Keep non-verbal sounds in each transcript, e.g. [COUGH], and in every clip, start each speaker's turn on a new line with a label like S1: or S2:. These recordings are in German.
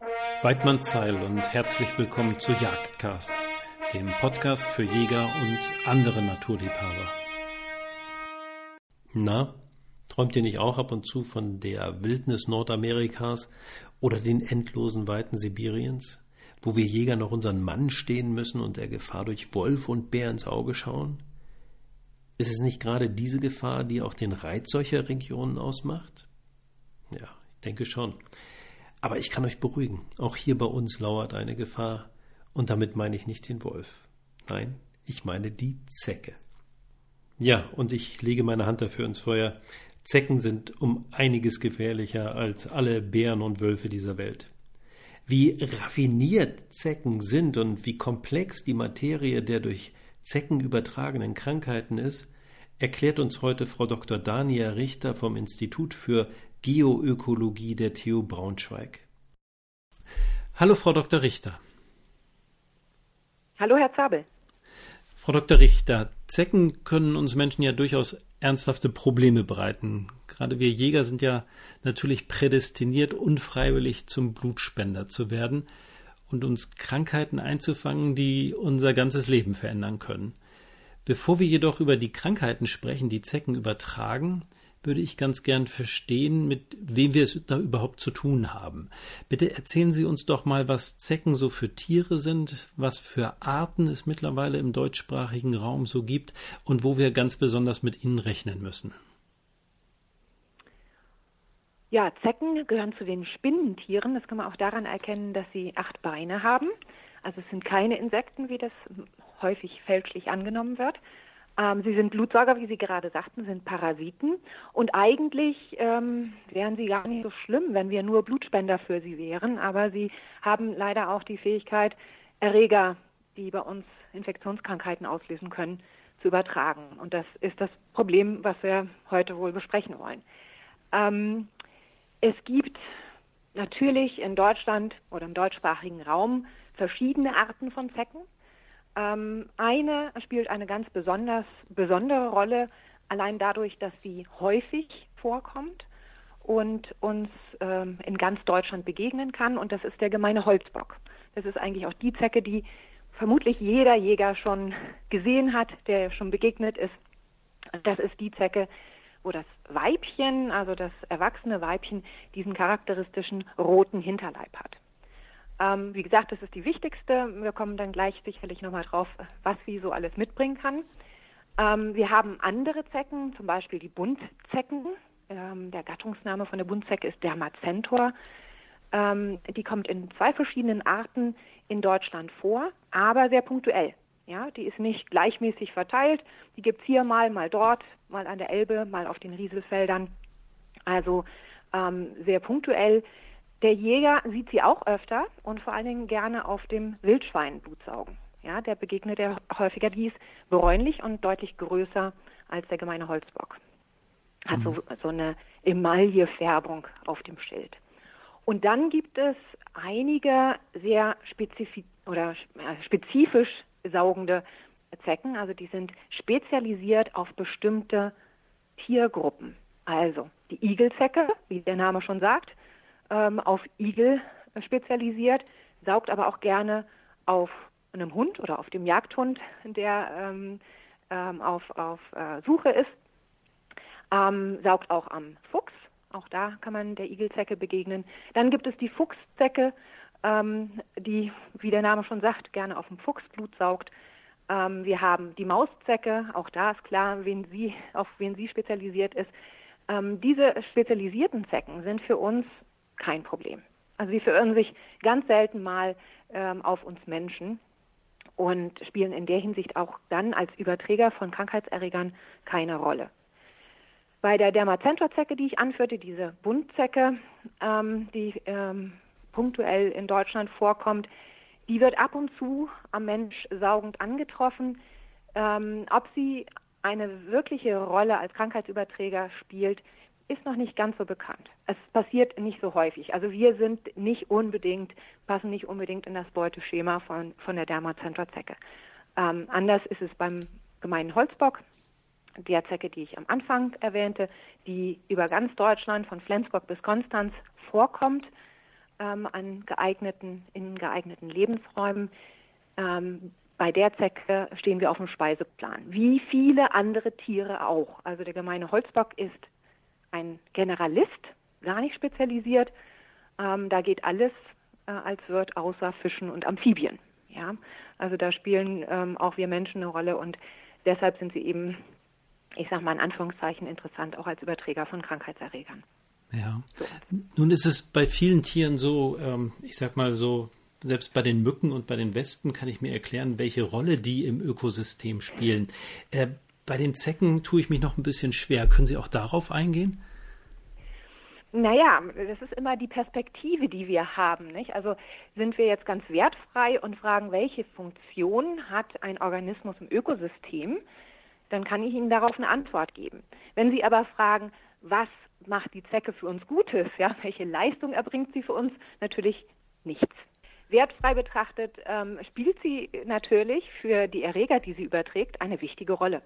S1: Weidmann Zeil und herzlich willkommen zu Jagdcast, dem Podcast für Jäger und andere Naturliebhaber. Na, träumt ihr nicht auch ab und zu von der Wildnis Nordamerikas oder den endlosen Weiten Sibiriens, wo wir Jäger noch unseren Mann stehen müssen und der Gefahr durch Wolf und Bär ins Auge schauen? Ist es nicht gerade diese Gefahr, die auch den Reiz solcher Regionen ausmacht? Ja, ich denke schon. Aber ich kann euch beruhigen, auch hier bei uns lauert eine Gefahr, und damit meine ich nicht den Wolf. Nein, ich meine die Zecke. Ja, und ich lege meine Hand dafür ins Feuer. Zecken sind um einiges gefährlicher als alle Bären und Wölfe dieser Welt. Wie raffiniert Zecken sind und wie komplex die Materie der durch Zecken übertragenen Krankheiten ist, erklärt uns heute Frau Dr. Dania Richter vom Institut für Geoökologie der TU Braunschweig. Hallo, Frau Dr. Richter.
S2: Hallo, Herr Zabel.
S1: Frau Dr. Richter, Zecken können uns Menschen ja durchaus ernsthafte Probleme bereiten. Gerade wir Jäger sind ja natürlich prädestiniert, unfreiwillig zum Blutspender zu werden und uns Krankheiten einzufangen, die unser ganzes Leben verändern können. Bevor wir jedoch über die Krankheiten sprechen, die Zecken übertragen, würde ich ganz gern verstehen, mit wem wir es da überhaupt zu tun haben. Bitte erzählen Sie uns doch mal, was Zecken so für Tiere sind, was für Arten es mittlerweile im deutschsprachigen Raum so gibt und wo wir ganz besonders mit ihnen rechnen müssen.
S2: Ja, Zecken gehören zu den Spinnentieren. Das kann man auch daran erkennen, dass sie acht Beine haben. Also es sind keine Insekten, wie das häufig fälschlich angenommen wird. Ähm, sie sind Blutsauger, wie Sie gerade sagten, sind Parasiten. Und eigentlich ähm, wären sie gar nicht so schlimm, wenn wir nur Blutspender für sie wären. Aber sie haben leider auch die Fähigkeit, Erreger, die bei uns Infektionskrankheiten auslösen können, zu übertragen. Und das ist das Problem, was wir heute wohl besprechen wollen. Ähm, es gibt natürlich in Deutschland oder im deutschsprachigen Raum verschiedene Arten von Zecken. Ähm, eine spielt eine ganz besonders, besondere Rolle, allein dadurch, dass sie häufig vorkommt und uns ähm, in ganz Deutschland begegnen kann. Und das ist der gemeine Holzbock. Das ist eigentlich auch die Zecke, die vermutlich jeder Jäger schon gesehen hat, der schon begegnet ist. Das ist die Zecke, wo das Weibchen, also das erwachsene Weibchen, diesen charakteristischen roten Hinterleib hat. Ähm, wie gesagt, das ist die wichtigste. Wir kommen dann gleich sicherlich nochmal drauf, was sie so alles mitbringen kann. Ähm, wir haben andere Zecken, zum Beispiel die Buntzecken. Ähm, der Gattungsname von der Buntzecke ist Dermacentor. Ähm, die kommt in zwei verschiedenen Arten in Deutschland vor, aber sehr punktuell. Ja, die ist nicht gleichmäßig verteilt. Die gibt es hier mal, mal dort, mal an der Elbe, mal auf den Rieselfeldern. Also ähm, sehr punktuell. Der Jäger sieht sie auch öfter und vor allen Dingen gerne auf dem Wildschwein Blutsaugen. Ja, der begegnet er häufiger. Die ist bräunlich und deutlich größer als der gemeine Holzbock. Hat so, mhm. so eine Emaillefärbung auf dem Schild. Und dann gibt es einige sehr spezifisch oder äh, spezifisch saugende Zecken, also die sind spezialisiert auf bestimmte Tiergruppen. Also die Igelzecke, wie der Name schon sagt, ähm, auf Igel spezialisiert, saugt aber auch gerne auf einem Hund oder auf dem Jagdhund, der ähm, ähm, auf, auf äh, Suche ist, ähm, saugt auch am Fuchs. Auch da kann man der Igelzecke begegnen. Dann gibt es die Fuchszecke, ähm, die, wie der Name schon sagt, gerne auf dem Fuchsblut saugt. Ähm, wir haben die Mauszecke, auch da ist klar, wen sie, auf wen sie spezialisiert ist. Ähm, diese spezialisierten Zecken sind für uns kein Problem. Also sie verirren sich ganz selten mal ähm, auf uns Menschen und spielen in der Hinsicht auch dann als Überträger von Krankheitserregern keine Rolle. Bei der Dermacentorzecke, die ich anführte, diese Buntzecke, ähm, die ähm, punktuell in Deutschland vorkommt, die wird ab und zu am Mensch saugend angetroffen. Ähm, ob sie eine wirkliche Rolle als Krankheitsüberträger spielt, ist noch nicht ganz so bekannt. Es passiert nicht so häufig. Also wir sind nicht unbedingt, passen nicht unbedingt in das Beuteschema von, von der Dermacentra-Zecke. Ähm, anders ist es beim gemeinen Holzbock, der Zecke, die ich am Anfang erwähnte, die über ganz Deutschland von Flensburg bis Konstanz vorkommt. ähm, an geeigneten, in geeigneten Lebensräumen. Ähm, bei der Zecke stehen wir auf dem Speiseplan. Wie viele andere Tiere auch. Also der gemeine Holzbock ist ein Generalist, gar nicht spezialisiert. Ähm, da geht alles äh, als Wirt außer Fischen und Amphibien. Ja, also da spielen ähm, auch wir Menschen eine Rolle und deshalb sind sie eben, ich sage mal in Anführungszeichen, interessant auch als Überträger von Krankheitserregern.
S1: Ja. So. Nun ist es bei vielen Tieren so, ähm, ich sag mal so, selbst bei den Mücken und bei den Wespen kann ich mir erklären, welche Rolle die im Ökosystem spielen. Äh, bei den Zecken tue ich mich noch ein bisschen schwer. Können Sie auch darauf eingehen?
S2: Naja, das ist immer die Perspektive, die wir haben. Nicht? Also sind wir jetzt ganz wertfrei und fragen, welche Funktion hat ein Organismus im Ökosystem, dann kann ich Ihnen darauf eine Antwort geben. Wenn Sie aber fragen, was macht die Zecke für uns Gutes, ja, [LAUGHS] welche Leistung erbringt sie für uns, natürlich nichts. Wertfrei betrachtet ähm, spielt sie natürlich für die Erreger, die sie überträgt, eine wichtige Rolle.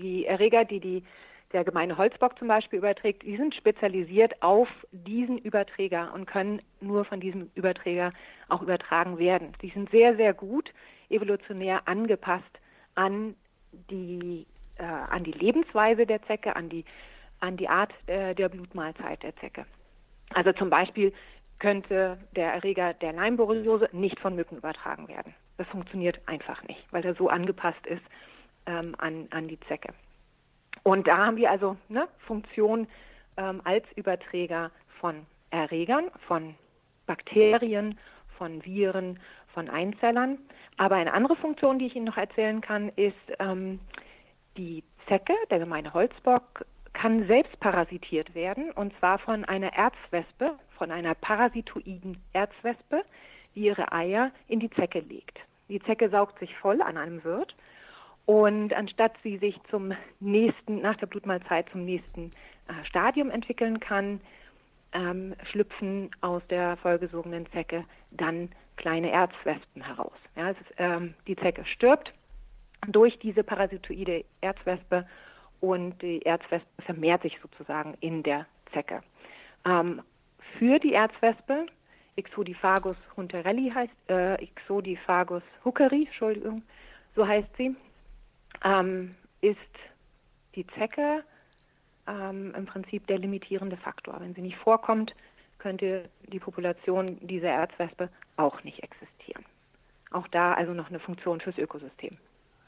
S2: Die Erreger, die, die der gemeine Holzbock zum Beispiel überträgt, die sind spezialisiert auf diesen Überträger und können nur von diesem Überträger auch übertragen werden. Die sind sehr, sehr gut evolutionär angepasst an die, äh, an die Lebensweise der Zecke, an die, an die Art äh, der Blutmahlzeit der Zecke. Also zum Beispiel könnte der Erreger der Leimborreliose nicht von Mücken übertragen werden. Das funktioniert einfach nicht, weil er so angepasst ist ähm, an, an die Zecke. Und da haben wir also eine Funktion ähm, als Überträger von Erregern, von Bakterien, von Viren, von Einzellern. Aber eine andere Funktion, die ich Ihnen noch erzählen kann, ist ähm, die Zecke, der gemeine Holzbock, kann selbst parasitiert werden, und zwar von einer Erzwespe, von einer parasitoiden Erzwespe, die ihre Eier in die Zecke legt. Die Zecke saugt sich voll an einem Wirt und anstatt sie sich zum nächsten, nach der Blutmahlzeit zum nächsten äh, Stadium entwickeln kann, ähm, schlüpfen aus der vollgesogenen Zecke dann kleine Erzwespen heraus. Ja, ist, ähm, die Zecke stirbt durch diese parasitoide Erzwespe und die Erzwespe vermehrt sich sozusagen in der Zecke. Ähm, für die Erzwespe, Ixodiphagus hunterelli heißt, äh, Ixodiphagus huckeri, Entschuldigung, so heißt sie, ähm, ist die Zecke ähm, im Prinzip der limitierende Faktor. Wenn sie nicht vorkommt, könnte die Population dieser Erzwespe auch nicht existieren. Auch da also noch eine Funktion fürs Ökosystem.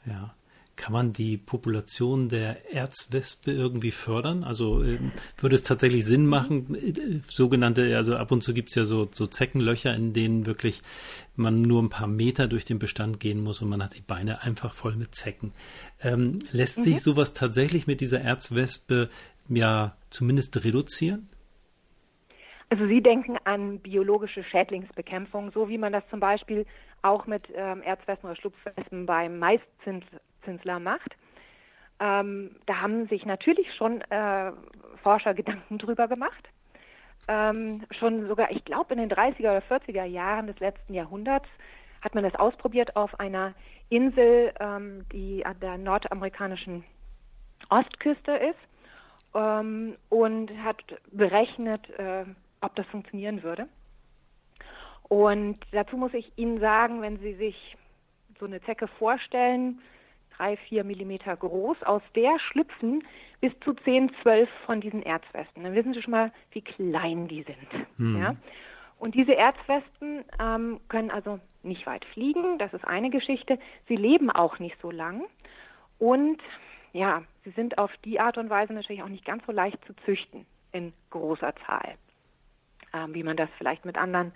S1: Ja. Kann man die Population der Erzwespe irgendwie fördern? Also äh, würde es tatsächlich Sinn machen, äh, sogenannte, also ab und zu gibt es ja so, so Zeckenlöcher, in denen wirklich man nur ein paar Meter durch den Bestand gehen muss und man hat die Beine einfach voll mit Zecken. Ähm, lässt mhm. sich sowas tatsächlich mit dieser Erzwespe ja zumindest reduzieren?
S2: Also Sie denken an biologische Schädlingsbekämpfung, so wie man das zum Beispiel auch mit ähm, Erzwespen oder Schlupfwespen beim Maiszins Zinsler macht. Ähm, da haben sich natürlich schon äh, Forscher Gedanken drüber gemacht. Ähm, schon sogar, ich glaube, in den 30er oder 40er Jahren des letzten Jahrhunderts hat man das ausprobiert auf einer Insel, ähm, die an der nordamerikanischen Ostküste ist ähm, und hat berechnet, äh, ob das funktionieren würde. Und dazu muss ich Ihnen sagen, wenn Sie sich so eine Zecke vorstellen, drei, vier Millimeter groß. Aus der schlüpfen bis zu zehn, zwölf von diesen Erzwespen. Dann wissen Sie schon mal, wie klein die sind. Mhm. Ja? Und diese Erzwespen ähm, können also nicht weit fliegen, das ist eine Geschichte. Sie leben auch nicht so lang. Und ja, sie sind auf die Art und Weise natürlich auch nicht ganz so leicht zu züchten in großer Zahl, ähm, wie man das vielleicht mit anderen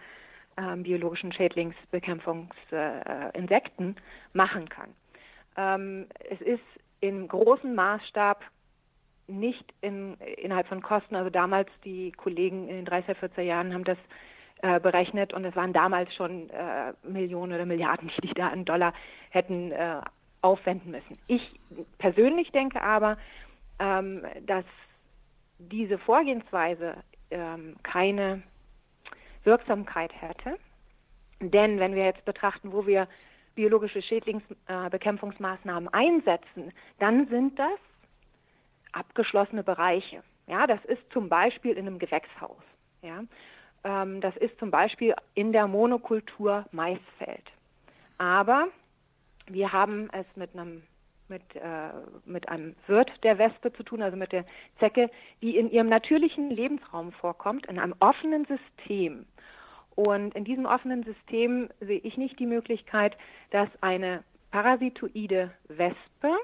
S2: ähm, biologischen Schädlingsbekämpfungsinsekten äh, machen kann. Ähm, es ist im großen Maßstab nicht in, innerhalb von Kosten, also damals die Kollegen in den 30er, 40er Jahren haben das äh, berechnet und es waren damals schon äh, Millionen oder Milliarden, die die da in Dollar hätten äh, aufwenden müssen. Ich persönlich denke aber, ähm, dass diese Vorgehensweise ähm, keine Wirksamkeit hätte. Denn wenn wir jetzt betrachten, wo wir biologische Schädlingsbekämpfungsmaßnahmen einsetzen, dann sind das abgeschlossene Bereiche. Ja, das ist zum Beispiel in einem Gewächshaus. Ja, Ähm, das ist zum Beispiel in der Monokultur Maisfeld. Aber wir haben es mit einem mit, äh, mit einem Wirt der Wespe zu tun, also mit der Zecke, die in ihrem natürlichen Lebensraum vorkommt, in einem offenen System. Und in diesem offenen System sehe ich nicht die Möglichkeit, dass eine parasitoide Wespe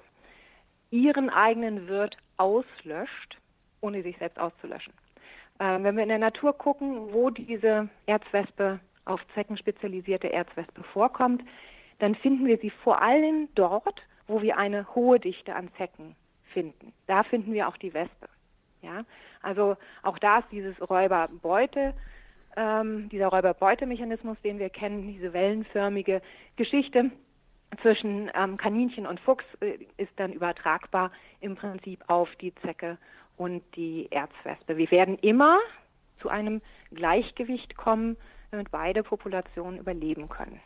S2: ihren eigenen Wirt auslöscht, ohne sich selbst auszulöschen. Äh, wenn wir in der Natur gucken, wo diese Erzwespe auf Zecken spezialisierte Erzwespe vorkommt, dann finden wir sie vor allem dort, wo wir eine hohe Dichte an Zecken finden. Da finden wir auch die Wespe. Ja, also auch da ist dieses Räuberbeute, ähm, dieser Räuberbeutemechanismus, den wir kennen, diese wellenförmige Geschichte zwischen ähm, Kaninchen und Fuchs, äh, ist dann übertragbar im Prinzip auf die Zecke und die Erzwespe. Wir werden immer zu einem Gleichgewicht kommen, damit beide Populationen überleben können.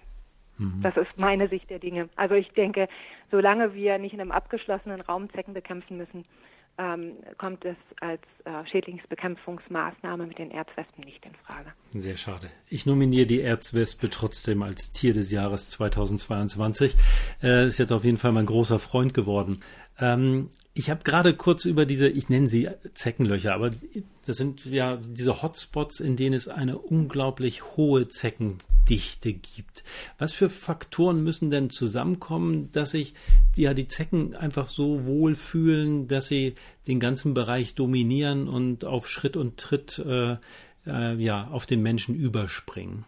S2: Mhm. Das ist meine Sicht der Dinge. Also ich denke, solange wir nicht in einem abgeschlossenen Raum Zecken bekämpfen müssen, ähm, kommt es als äh, Schädlingsbekämpfungsmaßnahme mit den Erzwespen nicht in Frage.
S1: Sehr schade. Ich nominiere die Erzwespe trotzdem als Tier des Jahres 2022. Äh, ist jetzt auf jeden Fall mein großer Freund geworden. Ähm, ich habe gerade kurz über diese, ich nenne sie Zeckenlöcher, aber das sind ja diese Hotspots, in denen es eine unglaublich hohe Zeckendichte gibt. Was für Faktoren müssen denn zusammenkommen, dass sich ja die Zecken einfach so wohl fühlen, dass sie den ganzen Bereich dominieren und auf Schritt und Tritt äh, äh, ja auf den Menschen überspringen?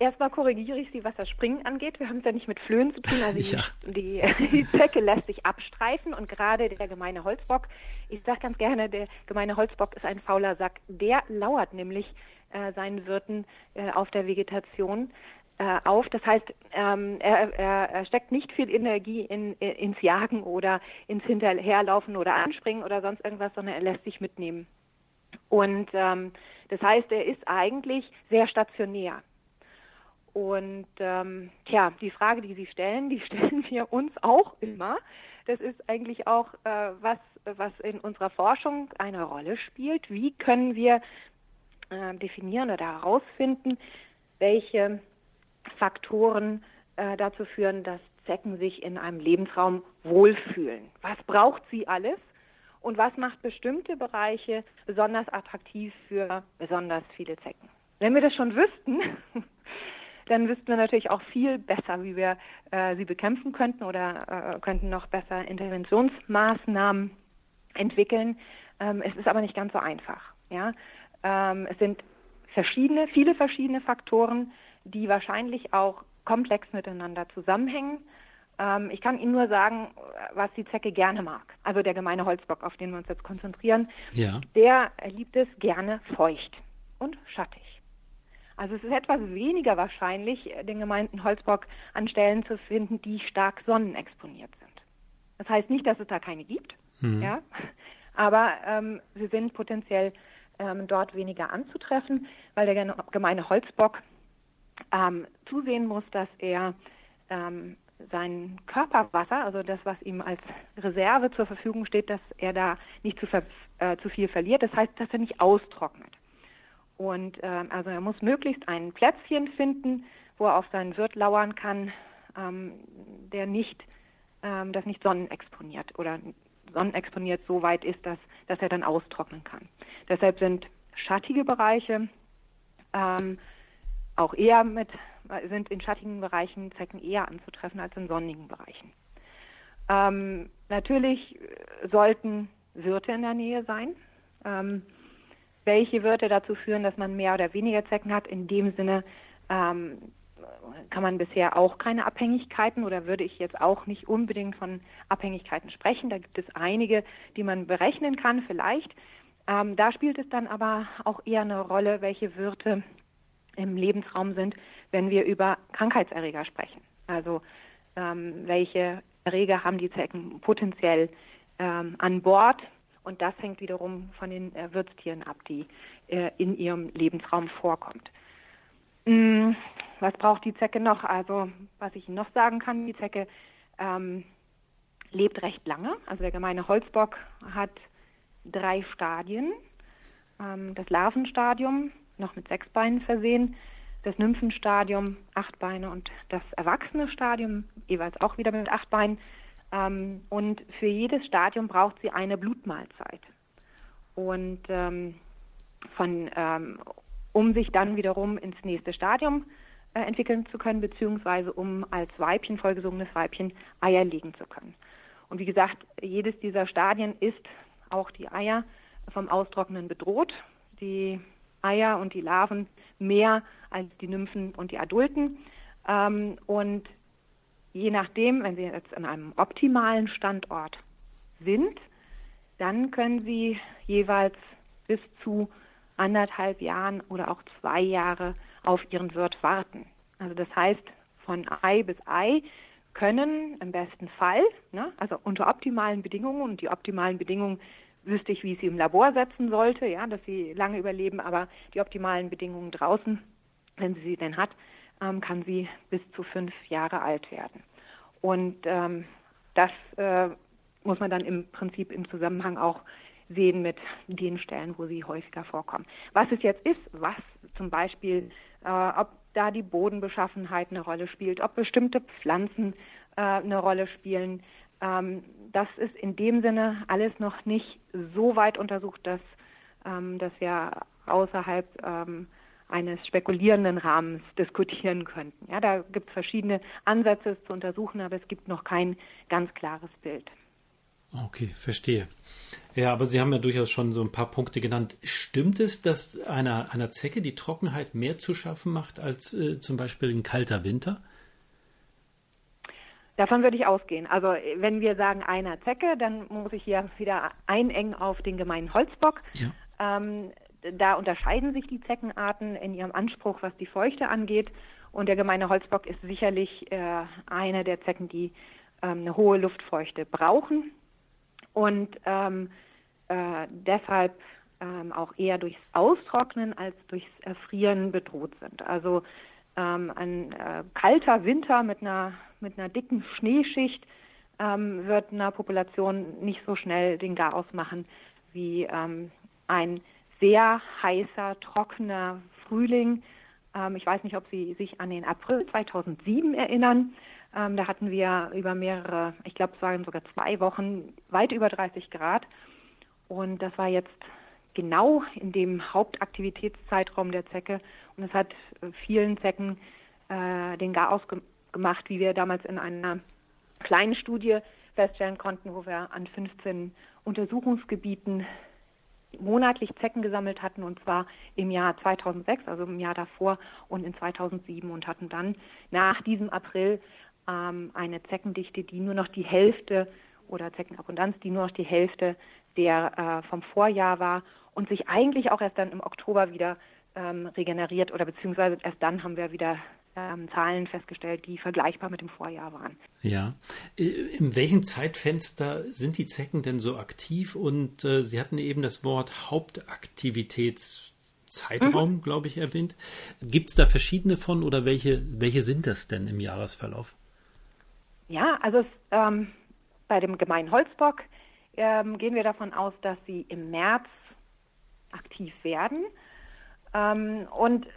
S2: Erstmal korrigiere ich Sie, was das Springen angeht. Wir haben es ja nicht mit Flöhen zu tun. Also [LAUGHS] ja. die, die, Zecke lässt sich abstreifen und gerade der gemeine Holzbock, ich sage ganz gerne, der gemeine Holzbock ist ein fauler Sack. Der lauert nämlich äh, seinen Wirten äh, auf der Vegetation äh, auf. Das heißt, ähm, er, er, er, steckt nicht viel Energie in, in, ins Jagen oder ins Hinterherlaufen oder Anspringen oder sonst irgendwas, sondern er lässt sich mitnehmen. Und ähm, das heißt, er ist eigentlich sehr stationär. Und ähm, tja, die Frage, die Sie stellen, die [LAUGHS] stellen wir uns auch immer. Das ist eigentlich auch äh, was, was in unserer Forschung eine Rolle spielt. Wie können wir äh, definieren oder herausfinden, welche Faktoren äh, dazu führen, dass Zecken sich in einem Lebensraum wohlfühlen? Was braucht sie alles? Und was macht bestimmte Bereiche besonders attraktiv für besonders viele Zecken? Wenn wir das schon wüssten, [LAUGHS] dann wüssten wir natürlich auch viel besser, wie wir äh, sie bekämpfen könnten oder äh, könnten noch besser Interventionsmaßnahmen entwickeln. Ähm, es ist aber nicht ganz so einfach. Ja? Ähm, es sind verschiedene, viele verschiedene Faktoren, die wahrscheinlich auch komplex miteinander zusammenhängen. Ähm, ich kann Ihnen nur sagen, was die Zecke gerne mag. Also der gemeine Holzbock, auf den wir uns jetzt konzentrieren, ja. der liebt es gerne feucht und schattig. Also es ist etwas weniger wahrscheinlich, den gemeinten Holzbock an Stellen zu finden, die stark sonnenexponiert sind. Das heißt nicht, dass es da keine gibt, mhm. ja, aber ähm, sie sind potenziell ähm, dort weniger anzutreffen, weil der gemeine Holzbock ähm, zusehen muss, dass er ähm, sein Körperwasser, also das, was ihm als Reserve zur Verfügung steht, dass er da nicht zu, äh, zu viel verliert. Das heißt, dass er nicht austrocknet. Und äh, also er muss möglichst ein Plätzchen finden, wo er auf seinen Wirt lauern kann, ähm, der nicht, ähm, das nicht sonnenexponiert oder sonnenexponiert so weit ist, dass, dass er dann austrocknen kann. Deshalb sind schattige Bereiche ähm, auch eher mit, sind in schattigen Bereichen Zecken eher anzutreffen als in sonnigen Bereichen. Ähm, natürlich sollten Wirte in der Nähe sein. Ähm, welche Wörter dazu führen, dass man mehr oder weniger Zecken hat. In dem Sinne ähm, kann man bisher auch keine Abhängigkeiten oder würde ich jetzt auch nicht unbedingt von Abhängigkeiten sprechen. Da gibt es einige, die man berechnen kann, vielleicht. Ähm, da spielt es dann aber auch eher eine Rolle, welche Wirte im Lebensraum sind, wenn wir über Krankheitserreger sprechen. Also ähm, welche Erreger haben die Zecken potenziell ähm, an Bord, und das hängt wiederum von den äh, Wirtstieren ab, die äh, in ihrem Lebensraum vorkommt. Mm, was braucht die Zecke noch? Also, was ich noch sagen kann, die Zecke ähm, lebt recht lange. Also der gemeine Holzbock hat drei Stadien. ähm, das Larvenstadium, noch mit sechs Beinen versehen, das Nymphenstadium, acht Beine und das erwachsene Stadium, jeweils auch wieder mit acht Beinen. Ähm, und für jedes Stadium braucht sie eine Blutmahlzeit. Und ähm, von, ähm, um sich dann wiederum ins nächste Stadium äh, entwickeln zu können, beziehungsweise um als Weibchen, vollgesungenes Weibchen, Eier legen zu können. Und wie gesagt, jedes dieser Stadien ist auch die Eier vom Austrocknen bedroht. Die Eier und die Larven mehr als die Nymphen und die Adulten. Ähm, und je nachdem, wenn Sie jetzt an einem optimalen Standort sind, dann können Sie jeweils bis zu anderthalb Jahren oder auch zwei Jahre auf Ihren Wirt warten. Also das heißt, von Ei bis Ei können im besten Fall, ne, also unter optimalen Bedingungen, und die optimalen Bedingungen wüsste ich, wie ich sie im Labor setzen sollte, ja, dass sie lange überleben, aber die optimalen Bedingungen draußen, wenn sie sie denn hat, ähm, kann sie bis zu fünf Jahre alt werden. Und ähm, das äh, muss man dann im Prinzip im Zusammenhang auch sehen mit den Stellen, wo sie häufiger vorkommen. Was es jetzt ist, was zum Beispiel, äh, ob da die Bodenbeschaffenheit eine Rolle spielt, ob bestimmte Pflanzen äh, eine Rolle spielen, ähm, das ist in dem Sinne alles noch nicht so weit untersucht, dass, ähm, dass wir außerhalb ähm, eines spekulierenden Rahmens diskutieren könnten. Ja, da gibt es verschiedene Ansätze zu untersuchen, aber es gibt noch kein ganz klares Bild.
S1: Okay, verstehe. Ja, aber Sie haben ja durchaus schon so ein paar Punkte genannt. Stimmt es, dass einer, einer Zecke die Trockenheit mehr zu schaffen macht als äh, zum Beispiel ein kalter Winter?
S2: Davon würde ich ausgehen. Also wenn wir sagen einer Zecke, dann muss ich hier wieder einengen auf den gemeinen Holzbock. Ja. Ähm, da unterscheiden sich die Zeckenarten in ihrem Anspruch, was die Feuchte angeht. Und der gemeine Holzbock ist sicherlich äh, eine der Zecken, die ähm, eine hohe Luftfeuchte brauchen und ähm, äh, deshalb ähm, auch eher durchs Austrocknen als durchs Erfrieren bedroht sind. Also ähm, ein äh, kalter Winter mit einer, mit einer dicken Schneeschicht ähm, wird einer Population nicht so schnell den Garaus machen wie ähm, ein sehr heißer, trockener Frühling. Ähm, ich weiß nicht, ob Sie sich an den April 2007 erinnern. Ähm, da hatten wir über mehrere, ich glaube, es waren sogar zwei Wochen, weit über 30 Grad. Und das war jetzt genau in dem Hauptaktivitätszeitraum der Zecke. Und es hat vielen Zecken äh, den Garaus ge gemacht, wie wir damals in einer kleinen Studie feststellen konnten, wo wir an 15 Untersuchungsgebieten monatlich Zecken gesammelt hatten und zwar im Jahr 2006, also im Jahr davor und in 2007 und hatten dann nach diesem April ähm, eine Zeckendichte, die nur noch die Hälfte oder Zeckenabundanz, die nur noch die Hälfte der äh, vom Vorjahr war und sich eigentlich auch erst dann im Oktober wieder ähm, regeneriert oder beziehungsweise erst dann haben wir wieder ähm, Zahlen festgestellt, die vergleichbar mit dem Vorjahr waren.
S1: Ja. Äh, in welchem Zeitfenster sind die Zecken denn so aktiv? Und äh, Sie hatten eben das Wort Hauptaktivitätszeitraum, mhm. glaube ich, erwähnt. Gibt es da verschiedene von oder welche, welche sind das denn im Jahresverlauf?
S2: Ja, also es, ähm, bei dem gemeinen Holzbock ähm, gehen wir davon aus, dass sie im März aktiv werden. Ähm, und äh,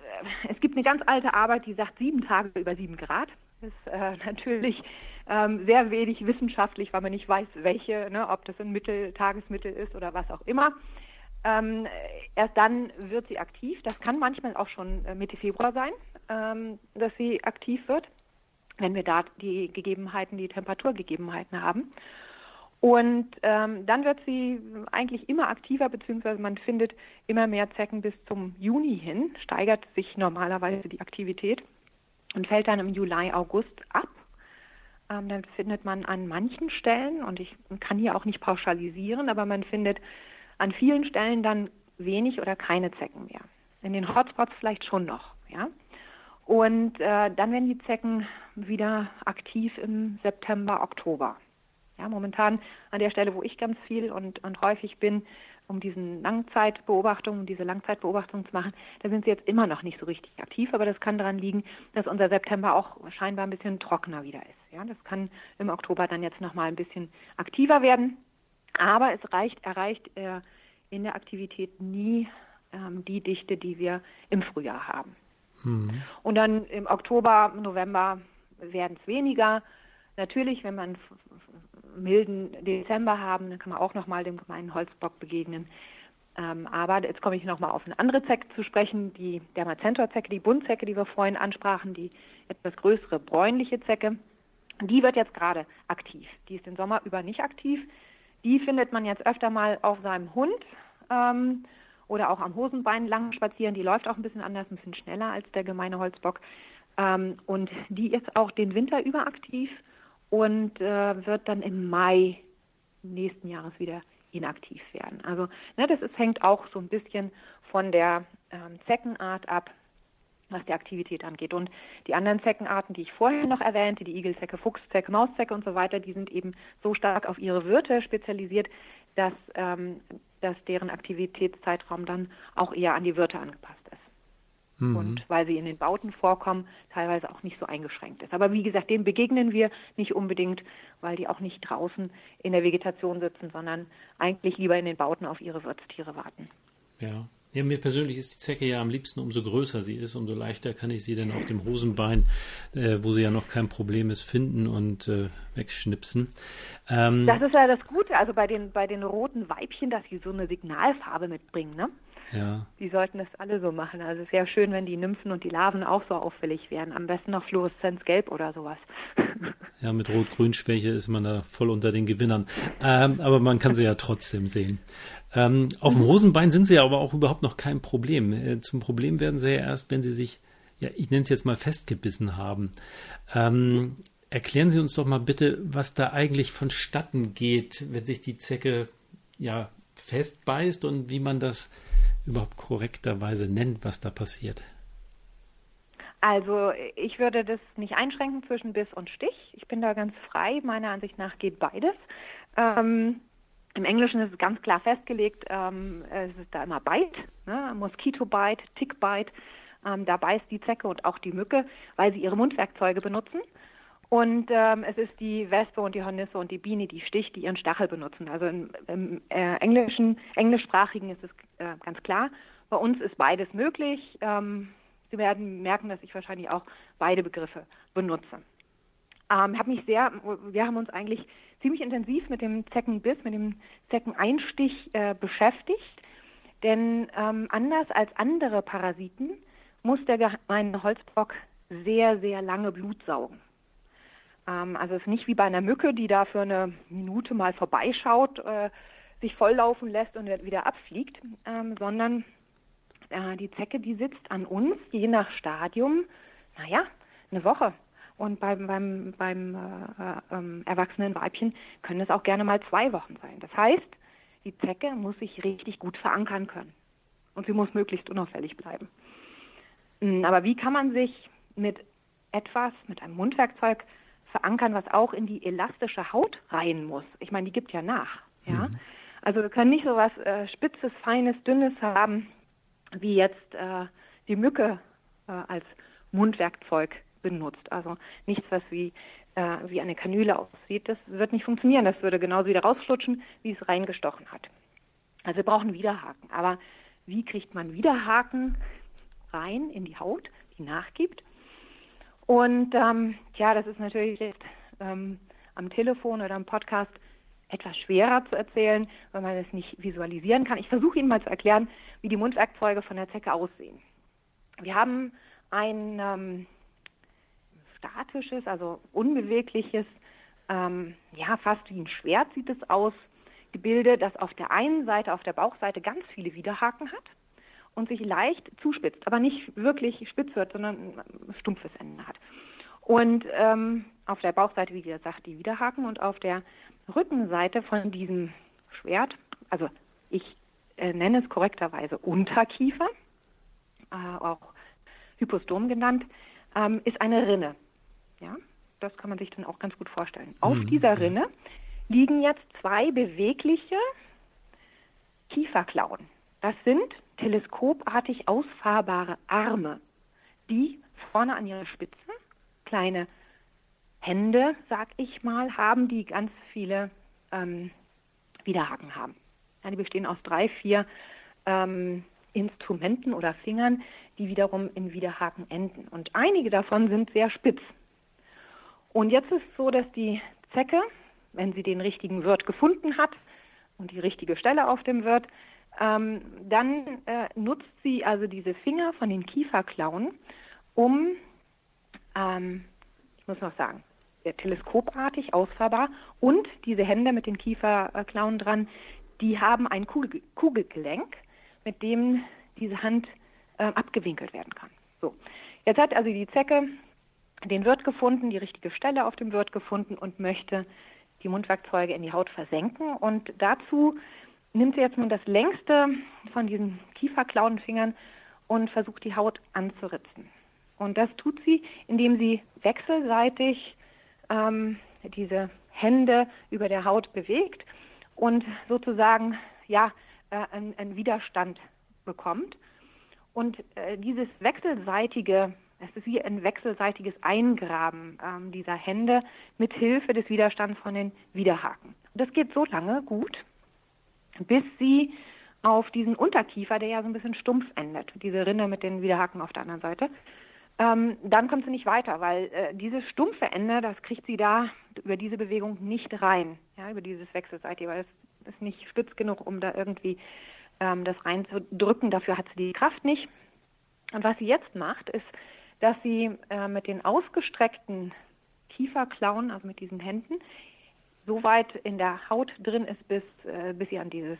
S2: es gibt eine ganz alte Arbeit, die sagt sieben Tage über sieben Grad. Das ist äh, [LAUGHS] natürlich ähm, sehr wenig wissenschaftlich, weil man nicht weiß, welche, ne, ob das ein Mittel, Tagesmittel ist oder was auch immer. Ähm, erst dann wird sie aktiv. Das kann manchmal auch schon äh, Mitte Februar sein, ähm, dass sie aktiv wird wenn wir da die Gegebenheiten, die Temperaturgegebenheiten haben. Und ähm, dann wird sie eigentlich immer aktiver, beziehungsweise man findet immer mehr Zecken bis zum Juni hin, steigert sich normalerweise die Aktivität und fällt dann im Juli, August ab. Ähm, dann findet man an manchen Stellen, und ich kann hier auch nicht pauschalisieren, aber man findet an vielen Stellen dann wenig oder keine Zecken mehr. In den Hotspots vielleicht schon noch, ja. Und äh, dann werden die Zecken wieder aktiv im September, Oktober. Ja, momentan an der Stelle, wo ich ganz viel und, und häufig bin, um diesen Langzeitbeobachtungen, diese Langzeitbeobachtungen zu machen, da sind sie jetzt immer noch nicht so richtig aktiv, aber das kann daran liegen, dass unser September auch scheinbar ein bisschen trockener wieder ist. Ja, das kann im Oktober dann jetzt nochmal ein bisschen aktiver werden, aber es reicht, erreicht äh, in der Aktivität nie ähm, die Dichte, die wir im Frühjahr haben. Mhm. Und dann im Oktober, November werden es weniger. Natürlich, wenn man milden Dezember haben, dann kann man auch nochmal dem gemeinen Holzbock begegnen. Ähm, aber jetzt komme ich nochmal auf eine andere Zecke zu sprechen, die Dermacentor-Zecke, die Buntzecke, die wir vorhin ansprachen, die etwas größere bräunliche Zecke. Die wird jetzt gerade aktiv. Die ist den Sommer über nicht aktiv. Die findet man jetzt öfter mal auf seinem Hund ähm, oder auch am Hosenbein lang spazieren. Die läuft auch ein bisschen anders, ein bisschen schneller als der gemeine Holzbock. Ähm, und die ist auch den Winter über aktiv und äh, wird dann im Mai nächsten Jahres wieder inaktiv werden. Also ne, das ist, hängt auch so ein bisschen von der ähm, Zeckenart ab, was die Aktivität angeht. Und die anderen Zeckenarten, die ich vorher noch erwähnte, die Igelzecke, Fuchszecke, Mauszecke und so weiter, die sind eben so stark auf ihre Wirte spezialisiert, dass, ähm, dass deren Aktivitätszeitraum dann auch eher an die Wirte angepasst ist mhm. und weil sie in den Bauten vorkommen, teilweise auch nicht so eingeschränkt ist. Aber wie gesagt, dem begegnen wir nicht unbedingt, weil die auch nicht draußen in der Vegetation sitzen, sondern eigentlich lieber in den Bauten auf ihre Wirtstiere warten.
S1: Ja. Ja, mir persönlich ist die Zecke ja am liebsten, umso größer sie ist, umso leichter kann ich sie dann auf dem Hosenbein, äh, wo sie ja noch kein Problem ist, finden und äh, wegschnipsen.
S2: Ähm, das ist ja das Gute, also bei den, bei den roten Weibchen, dass sie so eine Signalfarbe mitbringen, ne? Ja. Die sollten das alle so machen. Also es ist ja schön, wenn die Nymphen und die Larven auch so auffällig werden. Am besten noch Fluoreszenzgelb oder sowas. [LAUGHS]
S1: Ja, mit Rot-Grün-Schwäche ist man da voll unter den Gewinnern. Ähm, aber man kann sie ja trotzdem sehen. Ähm, auf dem Hosenbein sind sie aber auch überhaupt noch kein Problem. Äh, zum Problem werden sie ja erst, wenn sie sich, ja, ich nenne es jetzt mal festgebissen haben. Ähm, erklären Sie uns doch mal bitte, was da eigentlich vonstatten geht, wenn sich die Zecke ja festbeißt und wie man das überhaupt korrekterweise nennt, was da passiert?
S2: Also ich würde das nicht einschränken zwischen Biss und Stich. Ich bin da ganz frei. Meiner Ansicht nach geht beides. Ähm, Im Englischen ist es ganz klar festgelegt, ähm, es ist da immer Bite, ne? Mosquito-Bite, Tick-Bite. Ähm, da beißt die Zecke und auch die Mücke, weil sie ihre Mundwerkzeuge benutzen. Und ähm, es ist die Wespe und die Hornisse und die Biene, die sticht, die ihren Stachel benutzen. Also im, im äh, englischen, englischsprachigen ist es äh, ganz klar. Bei uns ist beides möglich. Ähm, Sie werden merken, dass ich wahrscheinlich auch beide Begriffe benutze. Ähm, hab mich sehr, wir haben uns eigentlich ziemlich intensiv mit dem Zeckenbiss, mit dem Zeckeneinstich äh, beschäftigt. Denn ähm, anders als andere Parasiten muss der gemeine Holzbock sehr, sehr lange Blut saugen. Ähm, also es ist nicht wie bei einer Mücke, die da für eine Minute mal vorbeischaut, äh, sich volllaufen lässt und wieder abfliegt, ähm, sondern äh, die Zecke, die sitzt an uns, je nach Stadium, naja, eine Woche. Und beim, beim, beim äh, äh, erwachsenen Weibchen können es auch gerne mal zwei Wochen sein. Das heißt, die Zecke muss sich richtig gut verankern können. Und sie muss möglichst unauffällig bleiben. Hm, aber wie kann man sich mit etwas, mit einem Mundwerkzeug verankern, was auch in die elastische Haut rein muss. Ich meine, die gibt ja nach. Ja? Mhm. Also wir können nicht so was äh, Spitzes, Feines, Dünnes haben, wie jetzt äh, die Mücke äh, als Mundwerkzeug benutzt. Also nichts, was wie, äh, wie eine Kanüle aussieht. Das wird nicht funktionieren. Das würde genauso wieder rausflutschen, wie es reingestochen hat. Also wir brauchen Widerhaken. Aber wie kriegt man Widerhaken rein in die Haut, die nachgibt? Und ähm, ja, das ist natürlich jetzt ähm, am Telefon oder am Podcast etwas schwerer zu erzählen, weil man es nicht visualisieren kann. Ich versuche Ihnen mal zu erklären, wie die Mundwerkzeuge von der Zecke aussehen. Wir haben ein ähm, statisches, also unbewegliches, ähm, ja, fast wie ein Schwert sieht es aus, Gebilde, das auf der einen Seite, auf der Bauchseite ganz viele Widerhaken hat und sich leicht zuspitzt, aber nicht wirklich spitz wird, sondern ein stumpfes Ende hat. Und ähm, auf der Bauchseite, wie gesagt, die Widerhaken und auf der Rückenseite von diesem Schwert, also ich äh, nenne es korrekterweise Unterkiefer, äh, auch Hypostom genannt, ähm, ist eine Rinne. Ja, das kann man sich dann auch ganz gut vorstellen. Auf mhm. dieser Rinne liegen jetzt zwei bewegliche Kieferklauen. Das sind teleskopartig ausfahrbare Arme, die vorne an ihrer Spitze kleine Hände, sag ich mal, haben, die ganz viele ähm, Widerhaken haben. Ja, die bestehen aus drei, vier ähm, Instrumenten oder Fingern, die wiederum in Widerhaken enden. Und einige davon sind sehr spitz. Und jetzt ist es so, dass die Zecke, wenn sie den richtigen Wirt gefunden hat und die richtige Stelle auf dem Wirt, ähm, dann äh, nutzt sie also diese Finger von den Kieferklauen, um, ähm, ich muss noch sagen, teleskopartig ausfahrbar und diese Hände mit den Kieferklauen dran, die haben ein Kugel Kugelgelenk, mit dem diese Hand äh, abgewinkelt werden kann. So, jetzt hat also die Zecke den Wirt gefunden, die richtige Stelle auf dem Wirt gefunden und möchte die Mundwerkzeuge in die Haut versenken. Und dazu nimmt sie jetzt nun das längste von diesen Kieferklauenfingern und versucht die Haut anzuritzen. Und das tut sie, indem sie wechselseitig ähm, diese Hände über der Haut bewegt und sozusagen ja äh, einen Widerstand bekommt. Und äh, dieses wechselseitige, es ist wie ein wechselseitiges Eingraben ähm, dieser Hände mit Hilfe des Widerstands von den Widerhaken. Das geht so lange gut, bis sie auf diesen Unterkiefer, der ja so ein bisschen stumpf endet, diese Rinde mit den Widerhaken auf der anderen Seite, ähm, dann kommt sie nicht weiter, weil äh, dieses stumpfe Ende, das kriegt sie da über diese Bewegung nicht rein, ja, über dieses Wechselseitige, weil es ist nicht spitz genug, um da irgendwie ähm, das reinzudrücken. Dafür hat sie die Kraft nicht. Und was sie jetzt macht, ist, dass sie äh, mit den ausgestreckten Kieferklauen, also mit diesen Händen, so weit in der Haut drin ist, bis, äh, bis sie an dieses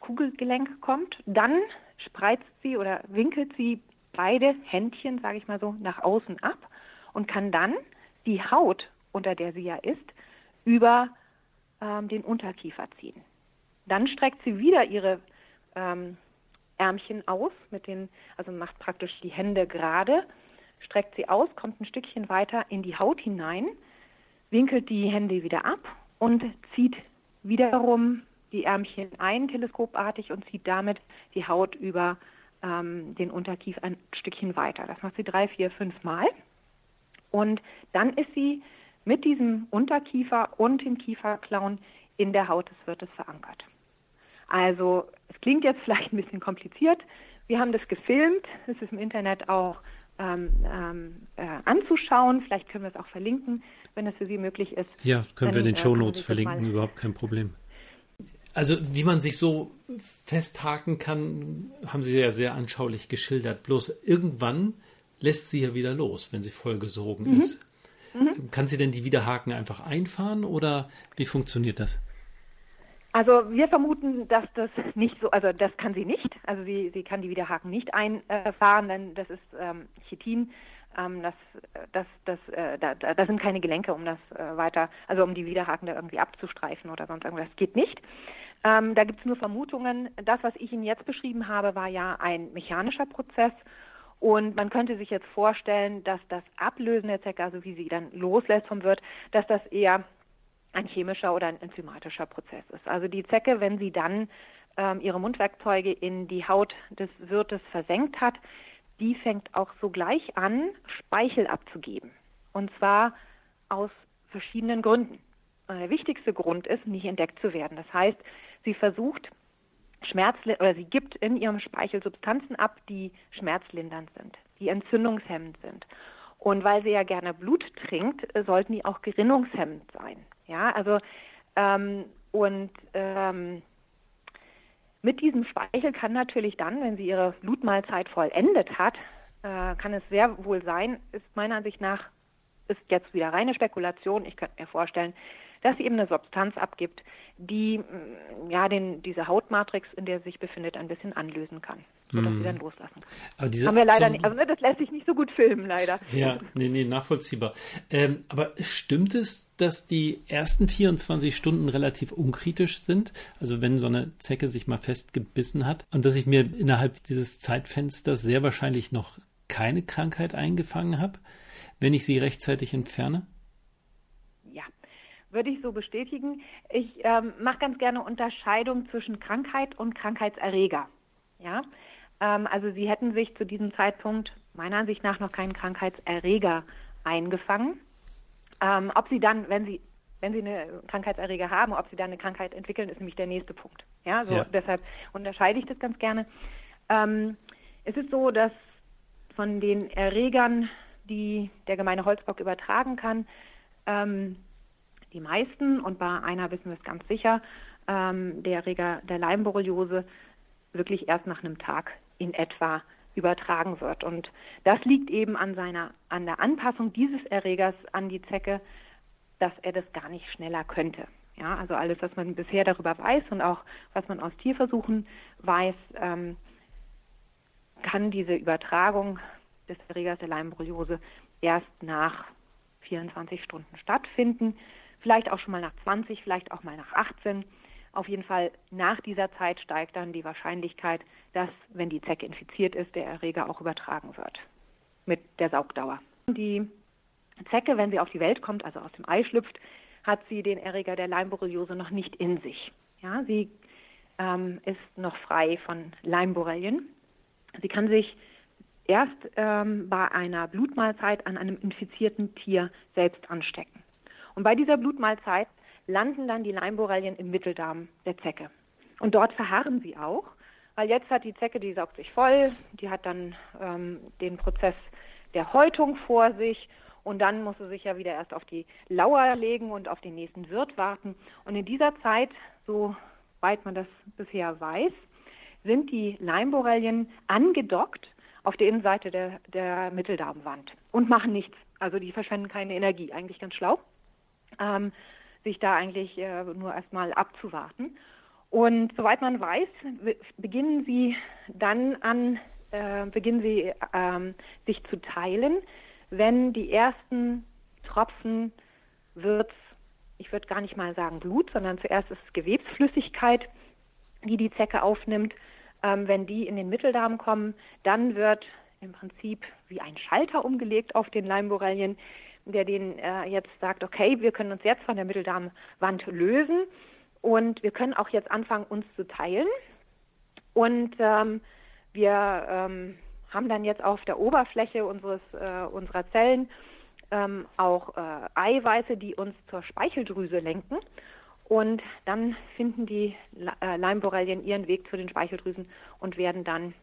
S2: Kugelgelenk kommt. Dann spreizt sie oder winkelt sie beide Händchen, sage ich mal so, nach außen ab und kann dann die Haut, unter der sie ja ist, über ähm, den Unterkiefer ziehen. Dann streckt sie wieder ihre ähm, Ärmchen aus, mit den, also macht praktisch die Hände gerade, streckt sie aus, kommt ein Stückchen weiter in die Haut hinein, winkelt die Hände wieder ab und zieht wiederum die Ärmchen ein, teleskopartig, und zieht damit die Haut über ähm, den Unterkiefer ein Stückchen weiter. Das macht sie drei, vier, fünf Mal. Und dann ist sie mit diesem Unterkiefer und den Kieferklauen in der Haut des Wirtes verankert. Also es klingt jetzt vielleicht ein bisschen kompliziert. Wir haben das gefilmt. Es ist im Internet auch ähm, ähm, äh, anzuschauen. Vielleicht können wir es auch verlinken, wenn es für Sie möglich ist.
S1: Ja, können dann, wir in den äh, Show Notes verlinken, überhaupt kein Problem. Also wie man sich so festhaken kann, haben Sie ja sehr anschaulich geschildert. Bloß irgendwann lässt sie ja wieder los, wenn sie vollgesogen mhm. ist. Mhm. Kann sie denn die Widerhaken einfach einfahren oder wie funktioniert das?
S2: Also wir vermuten, dass das nicht so, also das kann sie nicht. Also sie, sie kann die Widerhaken nicht einfahren, denn das ist ähm, Chitin. Ähm, das, das, das, äh, da, da sind keine Gelenke, um das äh, weiter, also um die Widerhaken da irgendwie abzustreifen oder sonst irgendwas. Das geht nicht. Ähm, da gibt es nur Vermutungen. Das, was ich Ihnen jetzt beschrieben habe, war ja ein mechanischer Prozess. Und man könnte sich jetzt vorstellen, dass das Ablösen der Zecke, also wie sie dann loslässt vom Wirt, dass das eher ein chemischer oder ein enzymatischer Prozess ist. Also die Zecke, wenn sie dann ähm, ihre Mundwerkzeuge in die Haut des Wirtes versenkt hat, die fängt auch sogleich an, Speichel abzugeben. Und zwar aus verschiedenen Gründen. Der wichtigste Grund ist, nicht entdeckt zu werden. Das heißt, Sie versucht Schmerz oder sie gibt in ihrem Speichel Substanzen ab, die schmerzlindernd sind, die entzündungshemmend sind. Und weil sie ja gerne Blut trinkt, sollten die auch gerinnungshemmend sein. Ja, also ähm, und ähm, mit diesem Speichel kann natürlich dann, wenn sie ihre Blutmahlzeit vollendet hat, äh, kann es sehr wohl sein, ist meiner Ansicht nach, ist jetzt wieder reine Spekulation. Ich könnte mir vorstellen, dass sie eben eine Substanz abgibt, die mm, ja den, diese Hautmatrix, in der sie sich befindet, ein bisschen anlösen kann, sodass mm. sie dann loslassen. Aber diese, Haben wir leider so, nicht, also ne, das lässt sich nicht so gut filmen, leider.
S1: Ja, nee, nee, nachvollziehbar. Ähm, aber stimmt es, dass die ersten 24 Stunden relativ unkritisch sind? Also wenn so eine Zecke sich mal festgebissen hat und dass ich mir innerhalb dieses Zeitfensters sehr wahrscheinlich noch keine Krankheit eingefangen habe, wenn ich sie rechtzeitig entferne?
S2: würde ich so bestätigen. Ich ähm, mache ganz gerne Unterscheidung zwischen Krankheit und Krankheitserreger. Ja, also Sie hätten sich zu diesem Zeitpunkt meiner Ansicht nach noch keinen Krankheitserreger eingefangen. Ähm, ob Sie dann, wenn Sie wenn Sie eine Krankheitserreger haben, ob Sie dann eine Krankheit entwickeln, ist nämlich der nächste Punkt. Ja, so ja. deshalb unterscheide ich das ganz gerne. Ähm, es ist so, dass von den Erregern, die der gemeine Holzbock übertragen kann, ähm, die meisten, und bei einer wissen wir es ganz sicher, ähm, der Erreger der Leimborreliose wirklich erst nach einem Tag in etwa übertragen wird. Und das liegt eben an seiner, an der Anpassung dieses Erregers an die Zecke, dass er das gar nicht schneller könnte. Ja, also alles, was man bisher darüber weiß und auch was man aus Tierversuchen weiß, ähm, kann diese Übertragung des Erregers der Leimborreliose erst nach 24 Stunden stattfinden. Vielleicht auch schon mal nach 20, vielleicht auch mal nach 18. Auf jeden Fall nach dieser Zeit steigt dann die Wahrscheinlichkeit, dass, wenn die Zecke infiziert ist, der Erreger auch übertragen wird mit der Saugdauer. Die Zecke, wenn sie auf die Welt kommt, also aus dem Ei schlüpft, hat sie den Erreger der Leimborreliose noch nicht in sich. Ja, sie ähm, ist noch frei von Leimborrelien. Sie kann sich erst ähm, bei einer Blutmahlzeit an einem infizierten Tier selbst anstecken. Und bei dieser Blutmahlzeit landen dann die Leimborrelien im Mitteldarm der Zecke. Und dort verharren sie auch, weil jetzt hat die Zecke, die saugt sich voll, die hat dann ähm, den Prozess der Häutung vor sich und dann muss sie sich ja wieder erst auf die Lauer legen und auf den nächsten Wirt warten. Und in dieser Zeit, soweit man das bisher weiß, sind die Leimborrelien angedockt auf der Innenseite der, der Mitteldarmwand und machen nichts. Also die verschwenden keine Energie. Eigentlich ganz schlau. Ähm, sich da eigentlich äh, nur erstmal abzuwarten. Und soweit man weiß, beginnen sie dann an, äh, beginnen sie ähm, sich zu teilen, wenn die ersten Tropfen wird, ich würde gar nicht mal sagen Blut, sondern zuerst ist es Gewebsflüssigkeit, die die Zecke aufnimmt. Ähm, wenn die in den Mitteldarm kommen, dann wird im Prinzip wie ein Schalter umgelegt auf den Leimborrelien der den äh, jetzt sagt, okay, wir können uns jetzt von der Mitteldarmwand lösen und wir können auch jetzt anfangen, uns zu teilen. Und ähm, wir ähm, haben dann jetzt auf der Oberfläche unseres, äh, unserer Zellen ähm, auch äh, Eiweiße, die uns zur Speicheldrüse lenken. Und dann finden die äh, Leimborrelien ihren Weg zu den Speicheldrüsen und werden dann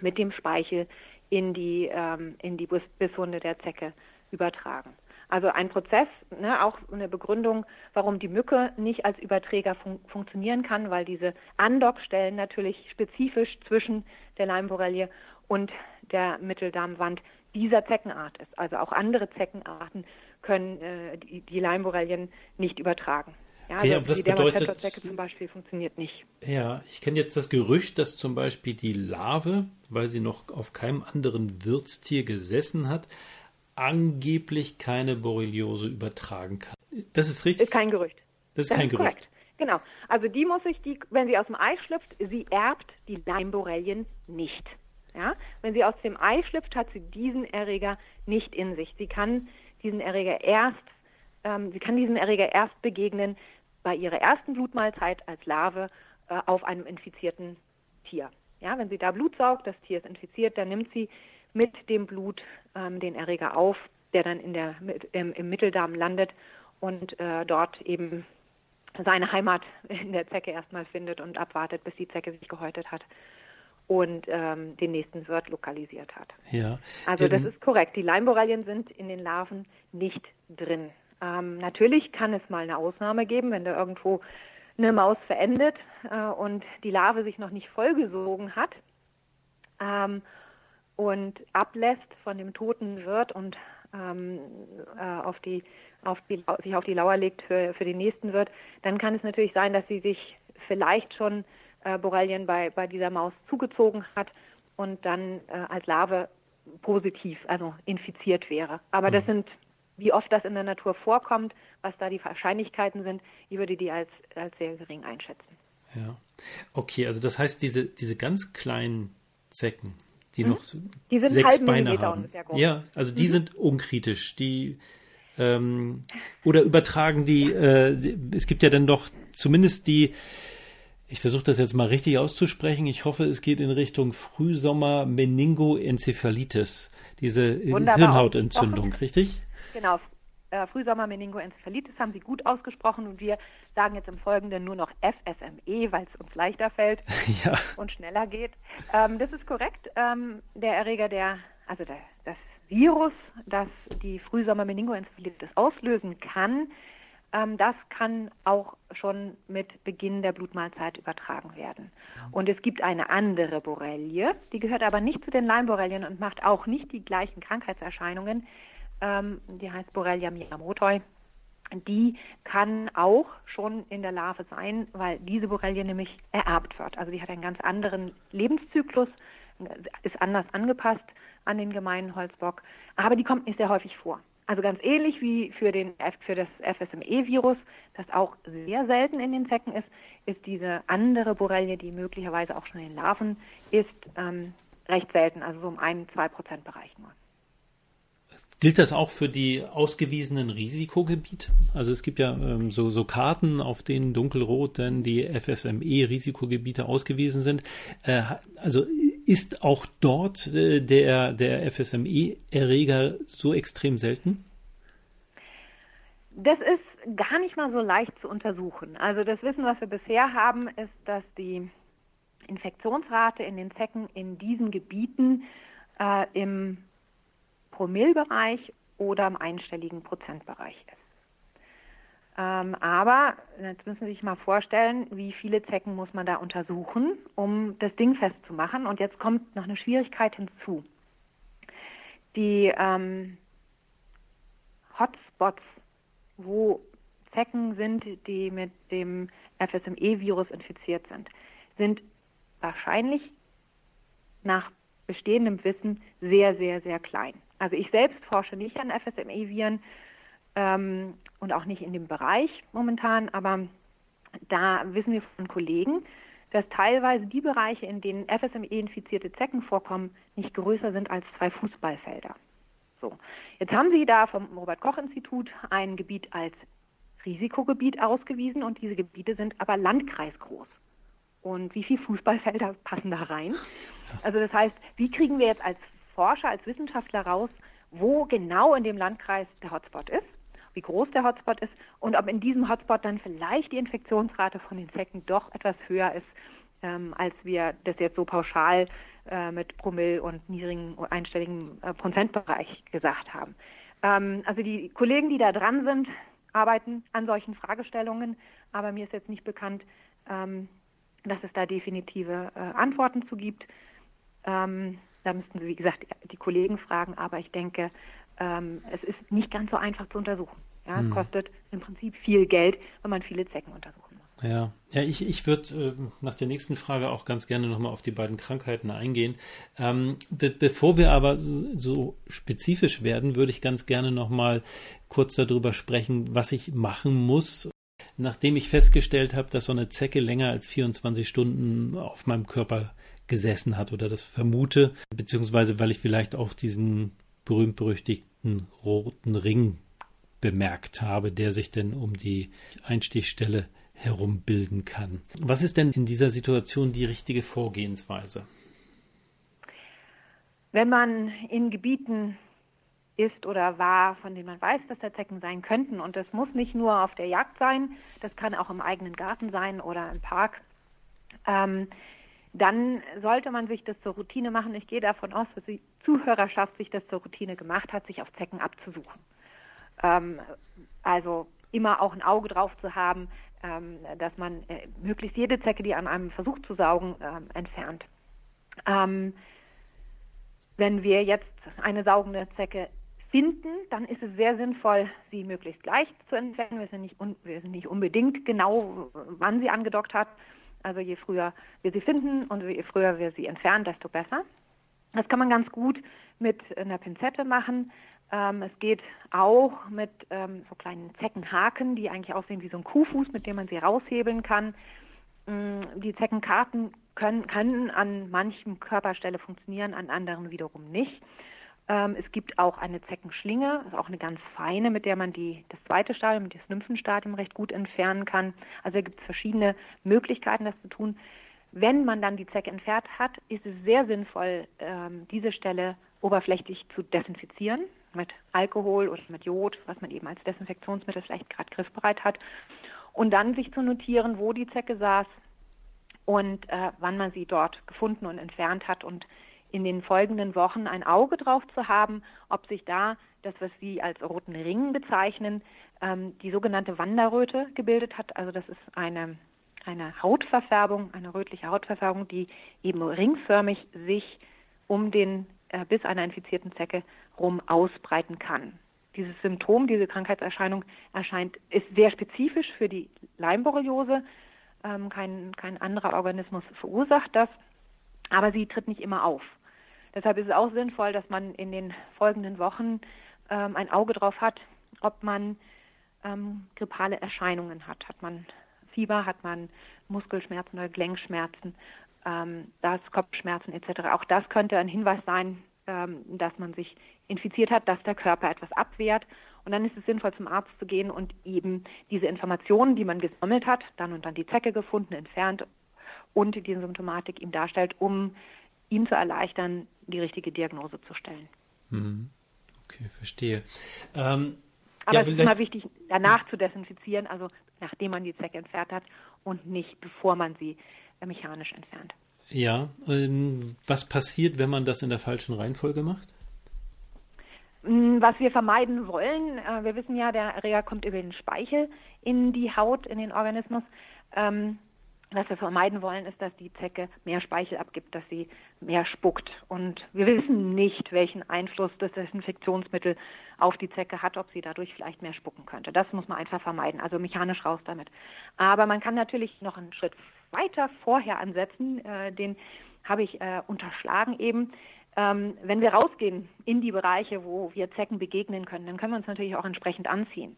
S2: mit dem Speichel in die, ähm, in die Bisswunde der Zecke übertragen. Also ein Prozess, ne, auch eine Begründung, warum die Mücke nicht als Überträger fun funktionieren kann, weil diese Andockstellen natürlich spezifisch zwischen der Leimborrelie und der Mitteldarmwand dieser Zeckenart ist. Also auch andere Zeckenarten können äh, die, die Leimborrelien nicht übertragen.
S1: Ja, okay, also aber das die bedeutet,
S2: zum Beispiel funktioniert nicht.
S1: Ja, ich kenne jetzt das Gerücht, dass zum Beispiel die Larve, weil sie noch auf keinem anderen Wirtstier gesessen hat, angeblich keine Borreliose übertragen kann. Das ist richtig?
S2: Ist kein Gerücht.
S1: Das ist das kein ist Gerücht. Korrekt.
S2: Genau. Also die muss sich die, wenn sie aus dem Ei schlüpft, sie erbt die Leimborrelien nicht. Ja? Wenn sie aus dem Ei schlüpft, hat sie diesen Erreger nicht in sich. Sie kann diesen Erreger erst, ähm, sie kann diesem Erreger erst begegnen bei ihrer ersten Blutmahlzeit als Larve äh, auf einem infizierten Tier. Ja, wenn sie da Blut saugt, das Tier ist infiziert, dann nimmt sie mit dem Blut ähm, den Erreger auf, der dann in der, im, im Mitteldarm landet und äh, dort eben seine Heimat in der Zecke erstmal findet und abwartet, bis die Zecke sich gehäutet hat und ähm, den nächsten Wirt lokalisiert hat.
S1: Ja.
S2: Also das ist korrekt. Die Leimborrelien sind in den Larven nicht drin. Ähm, natürlich kann es mal eine Ausnahme geben, wenn da irgendwo eine Maus verendet äh, und die Larve sich noch nicht vollgesogen hat. Ähm, und ablässt von dem toten Wirt und ähm, äh, auf die, auf die, sich auf die Lauer legt für, für den nächsten Wirt, dann kann es natürlich sein, dass sie sich vielleicht schon äh, Borrelien bei, bei dieser Maus zugezogen hat und dann äh, als Larve positiv, also infiziert wäre. Aber das mhm. sind, wie oft das in der Natur vorkommt, was da die Wahrscheinlichkeiten sind, ich würde die als, als sehr gering einschätzen.
S1: Ja. Okay, also das heißt, diese, diese ganz kleinen Zecken, die hm? noch
S2: die
S1: sechs Beine haben. Ja, also die mhm. sind unkritisch. Die ähm, oder übertragen die, äh, es gibt ja dann doch zumindest die, ich versuche das jetzt mal richtig auszusprechen, ich hoffe, es geht in Richtung Frühsommer Meningoenzephalitis, diese Wunderbar. Hirnhautentzündung, richtig?
S2: Genau. Äh, Frühsommer-Meningoenzephalitis haben Sie gut ausgesprochen und wir sagen jetzt im Folgenden nur noch FSME, weil es uns leichter fällt [LAUGHS] ja. und schneller geht. Ähm, das ist korrekt. Ähm, der Erreger, der, also der, das Virus, das die Frühsommer-Meningoenzephalitis auslösen kann, ähm, das kann auch schon mit Beginn der Blutmahlzeit übertragen werden. Und es gibt eine andere Borrelie, die gehört aber nicht zu den Leimborrelien und macht auch nicht die gleichen Krankheitserscheinungen. Ähm, die heißt Borrelia miyamoto. Die kann auch schon in der Larve sein, weil diese Borrelie nämlich ererbt wird. Also die hat einen ganz anderen Lebenszyklus, ist anders angepasst an den gemeinen Holzbock, aber die kommt nicht sehr häufig vor. Also ganz ähnlich wie für, den, für das FSME-Virus, das auch sehr selten in den Zecken ist, ist diese andere Borrelie, die möglicherweise auch schon in den Larven ist, ähm, recht selten, also so im 1-2 Prozent Bereich nur.
S1: Gilt das auch für die ausgewiesenen Risikogebiete? Also es gibt ja ähm, so, so Karten, auf denen dunkelrot dann die FSME-Risikogebiete ausgewiesen sind. Äh, also ist auch dort äh, der, der FSME-Erreger so extrem selten?
S2: Das ist gar nicht mal so leicht zu untersuchen. Also das Wissen, was wir bisher haben, ist, dass die Infektionsrate in den Zecken in diesen Gebieten äh, im Promillbereich oder im einstelligen Prozentbereich ist. Ähm, aber jetzt müssen Sie sich mal vorstellen, wie viele Zecken muss man da untersuchen, um das Ding festzumachen. Und jetzt kommt noch eine Schwierigkeit hinzu. Die ähm, Hotspots, wo Zecken sind, die mit dem FSME-Virus infiziert sind, sind wahrscheinlich nach bestehendem Wissen sehr, sehr, sehr klein. Also ich selbst forsche nicht an FSME-Viren ähm, und auch nicht in dem Bereich momentan, aber da wissen wir von Kollegen, dass teilweise die Bereiche, in denen FSME-infizierte Zecken vorkommen, nicht größer sind als zwei Fußballfelder. So. Jetzt haben Sie da vom Robert-Koch-Institut ein Gebiet als Risikogebiet ausgewiesen und diese Gebiete sind aber landkreisgroß. Und wie viele Fußballfelder passen da rein? Also das heißt, wie kriegen wir jetzt als Forscher, als Wissenschaftler raus, wo genau in dem Landkreis der Hotspot ist? wie groß der Hotspot ist und ob in diesem Hotspot dann vielleicht die Infektionsrate von Insekten doch etwas höher ist, ähm, als wir das jetzt so pauschal äh, mit Promille und niedrigen einstelligen äh, Prozentbereich gesagt haben. Ähm, also die Kollegen, die da dran sind, arbeiten an solchen Fragestellungen, aber mir ist jetzt nicht bekannt, ähm, dass es da definitive äh, Antworten zu gibt. Ähm, da müssten Sie, wie gesagt, die Kollegen fragen, aber ich denke, ähm, es ist nicht ganz so einfach zu untersuchen. Ja, hm. kostet im Prinzip viel Geld, wenn man viele Zecken untersuchen muss.
S1: Ja, ja ich, ich würde äh, nach der nächsten Frage auch ganz gerne nochmal auf die beiden Krankheiten eingehen. Ähm, be bevor wir aber so spezifisch werden, würde ich ganz gerne nochmal kurz darüber sprechen, was ich machen muss, nachdem ich festgestellt habe, dass so eine Zecke länger als 24 Stunden auf meinem Körper gesessen hat oder das vermute, beziehungsweise weil ich vielleicht auch diesen berühmt-berüchtigten roten Ring bemerkt habe, der sich denn um die Einstichstelle herum bilden kann. Was ist denn in dieser Situation die richtige Vorgehensweise?
S2: Wenn man in Gebieten ist oder war, von denen man weiß, dass da Zecken sein könnten, und das muss nicht nur auf der Jagd sein, das kann auch im eigenen Garten sein oder im Park, ähm, dann sollte man sich das zur Routine machen. Ich gehe davon aus, dass die Zuhörerschaft sich das zur Routine gemacht hat, sich auf Zecken abzusuchen. Ähm, also immer auch ein Auge drauf zu haben, ähm, dass man äh, möglichst jede Zecke, die an einem versucht zu saugen, ähm, entfernt. Ähm, wenn wir jetzt eine saugende Zecke finden, dann ist es sehr sinnvoll, sie möglichst leicht zu entfernen. Wir sind nicht, un wir sind nicht unbedingt genau, wann sie angedockt hat, also je früher wir sie finden und je früher wir sie entfernen, desto besser. Das kann man ganz gut mit einer Pinzette machen. Ähm, es geht auch mit ähm, so kleinen Zeckenhaken, die eigentlich aussehen wie so ein Kuhfuß, mit dem man sie raushebeln kann. Ähm, die Zeckenkarten können, können an manchem Körperstelle funktionieren, an anderen wiederum nicht. Ähm, es gibt auch eine Zeckenschlinge, also auch eine ganz feine, mit der man die, das zweite Stadium, das Nymphenstadium recht gut entfernen kann. Also da gibt es verschiedene Möglichkeiten, das zu tun. Wenn man dann die Zecke entfernt hat, ist es sehr sinnvoll, ähm, diese Stelle oberflächlich zu desinfizieren mit Alkohol oder mit Jod, was man eben als Desinfektionsmittel vielleicht gerade griffbereit hat. Und dann sich zu notieren, wo die Zecke saß und äh, wann man sie dort gefunden und entfernt hat und in den folgenden Wochen ein Auge drauf zu haben, ob sich da das, was Sie als roten Ring bezeichnen, ähm, die sogenannte Wanderröte gebildet hat. Also das ist eine, eine Hautverfärbung, eine rötliche Hautverfärbung, die eben ringförmig sich um den äh, bis einer infizierten Zecke rum ausbreiten kann. Dieses Symptom, diese Krankheitserscheinung erscheint, ist sehr spezifisch für die Leimborreliose. Ähm, kein, kein anderer Organismus verursacht das, aber sie tritt nicht immer auf. Deshalb ist es auch sinnvoll, dass man in den folgenden Wochen ähm, ein Auge drauf hat, ob man ähm, grippale Erscheinungen hat. Hat man Fieber, hat man Muskelschmerzen oder Gelenkschmerzen, ähm, das Kopfschmerzen etc. Auch das könnte ein Hinweis sein, ähm, dass man sich infiziert hat, dass der Körper etwas abwehrt. Und dann ist es sinnvoll, zum Arzt zu gehen und eben diese Informationen, die man gesammelt hat, dann und dann die Zecke gefunden, entfernt und die Symptomatik ihm darstellt, um ihm zu erleichtern, die richtige Diagnose zu stellen.
S1: Mhm. Okay, verstehe. Ähm,
S2: aber ja, es ist immer wichtig, danach zu desinfizieren, also nachdem man die Zecke entfernt hat und nicht bevor man sie äh, mechanisch entfernt.
S1: Ja, ähm, was passiert, wenn man das in der falschen Reihenfolge macht?
S2: Mm, was wir vermeiden wollen, äh, wir wissen ja, der Erreger kommt über den Speichel in die Haut, in den Organismus. Ähm, was wir vermeiden wollen, ist, dass die Zecke mehr Speichel abgibt, dass sie mehr spuckt. Und wir wissen nicht, welchen Einfluss das Desinfektionsmittel auf die Zecke hat, ob sie dadurch vielleicht mehr spucken könnte. Das muss man einfach vermeiden, also mechanisch raus damit. Aber man kann natürlich noch einen Schritt weiter vorher ansetzen, äh, den habe ich äh, unterschlagen eben. Ähm, wenn wir rausgehen in die Bereiche, wo wir Zecken begegnen können, dann können wir uns natürlich auch entsprechend anziehen.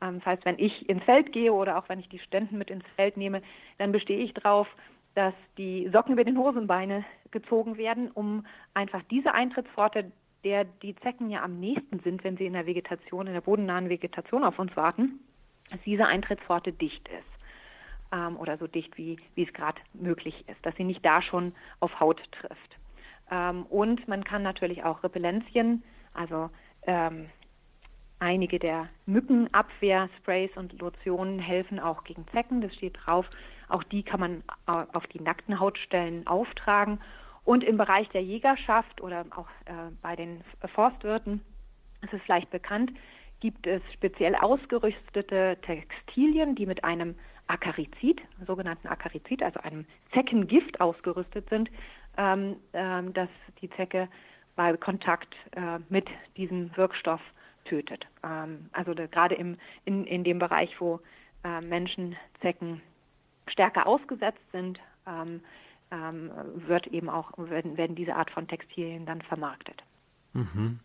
S2: Ähm, das heißt, wenn ich ins Feld gehe oder auch wenn ich die Studenten mit ins Feld nehme, dann bestehe ich darauf, dass die Socken über den Hosenbeine gezogen werden, um einfach diese Eintrittspforte, der die Zecken ja am nächsten sind, wenn sie in der Vegetation, in der bodennahen Vegetation auf uns warten, dass diese Eintrittspforte dicht ist ähm, oder so dicht, wie, wie es gerade möglich ist, dass sie nicht da schon auf Haut trifft. Ähm, und man kann natürlich auch Repellenzien, also ähm, Einige der Mückenabwehrsprays und Lotionen helfen auch gegen Zecken, das steht drauf. Auch die kann man auf die nackten Hautstellen auftragen. Und im Bereich der Jägerschaft oder auch äh, bei den Forstwirten ist es vielleicht bekannt, gibt es speziell ausgerüstete Textilien, die mit einem Akarizid, sogenannten Akarizid, also einem Zeckengift ausgerüstet sind, ähm, ähm, dass die Zecke bei Kontakt äh, mit diesem Wirkstoff tötet. Ähm, also gerade im, in, in dem Bereich, wo äh, Menschen Zecken stärker ausgesetzt sind, ähm, ähm, wird eben auch, werden, werden diese Art von Textilien dann vermarktet.
S1: Mhm.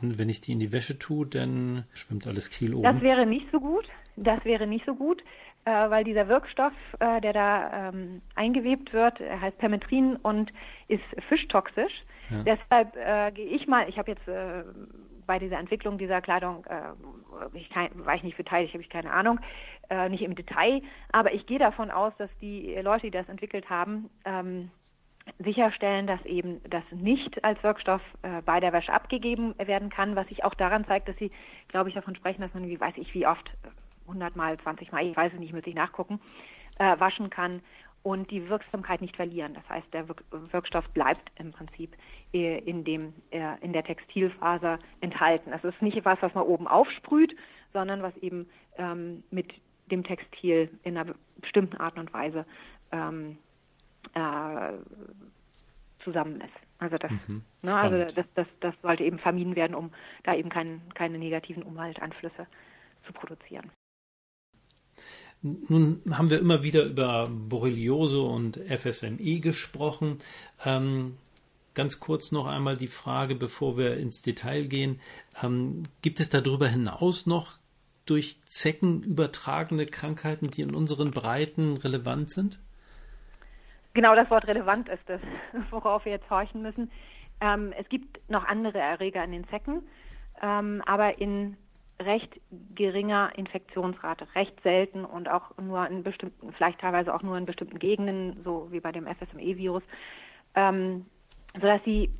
S1: Und wenn ich die in die Wäsche tue, dann schwimmt alles kiel oben?
S2: Das wäre nicht so gut. Das wäre nicht so gut, äh, weil dieser Wirkstoff, äh, der da ähm, eingewebt wird, heißt Permetrin und ist fischtoxisch. Ja. Deshalb äh, gehe ich mal, ich habe jetzt äh, bei dieser Entwicklung dieser Kleidung äh, ich kein, war ich nicht beteiligt, habe ich keine Ahnung, äh, nicht im Detail, aber ich gehe davon aus, dass die Leute, die das entwickelt haben, ähm, sicherstellen, dass eben das nicht als Wirkstoff äh, bei der Wäsche abgegeben werden kann, was sich auch daran zeigt, dass sie, glaube ich, davon sprechen, dass man, wie weiß ich, wie oft, 100 Mal, 20 Mal, ich weiß es nicht, muss ich nachgucken, äh, waschen kann und die Wirksamkeit nicht verlieren. Das heißt, der Wirkstoff bleibt im Prinzip äh, in, dem, äh, in der Textilfaser enthalten. Das ist nicht etwas, was man oben aufsprüht, sondern was eben ähm, mit dem Textil in einer bestimmten Art und Weise ähm, äh, zusammen ist. Also das, mhm, ne, also das, das, das sollte eben vermieden werden, um da eben kein, keine negativen Umwelteinflüsse zu produzieren.
S1: Nun haben wir immer wieder über Borreliose und FSME gesprochen. Ähm, ganz kurz noch einmal die Frage, bevor wir ins Detail gehen. Ähm, gibt es darüber hinaus noch durch Zecken übertragene Krankheiten, die in unseren Breiten relevant sind?
S2: Genau das Wort relevant ist es, worauf wir jetzt horchen müssen. Ähm, es gibt noch andere Erreger in den Zecken, ähm, aber in recht geringer Infektionsrate, recht selten und auch nur in bestimmten, vielleicht teilweise auch nur in bestimmten Gegenden, so wie bei dem FSME-Virus, ähm, sodass sie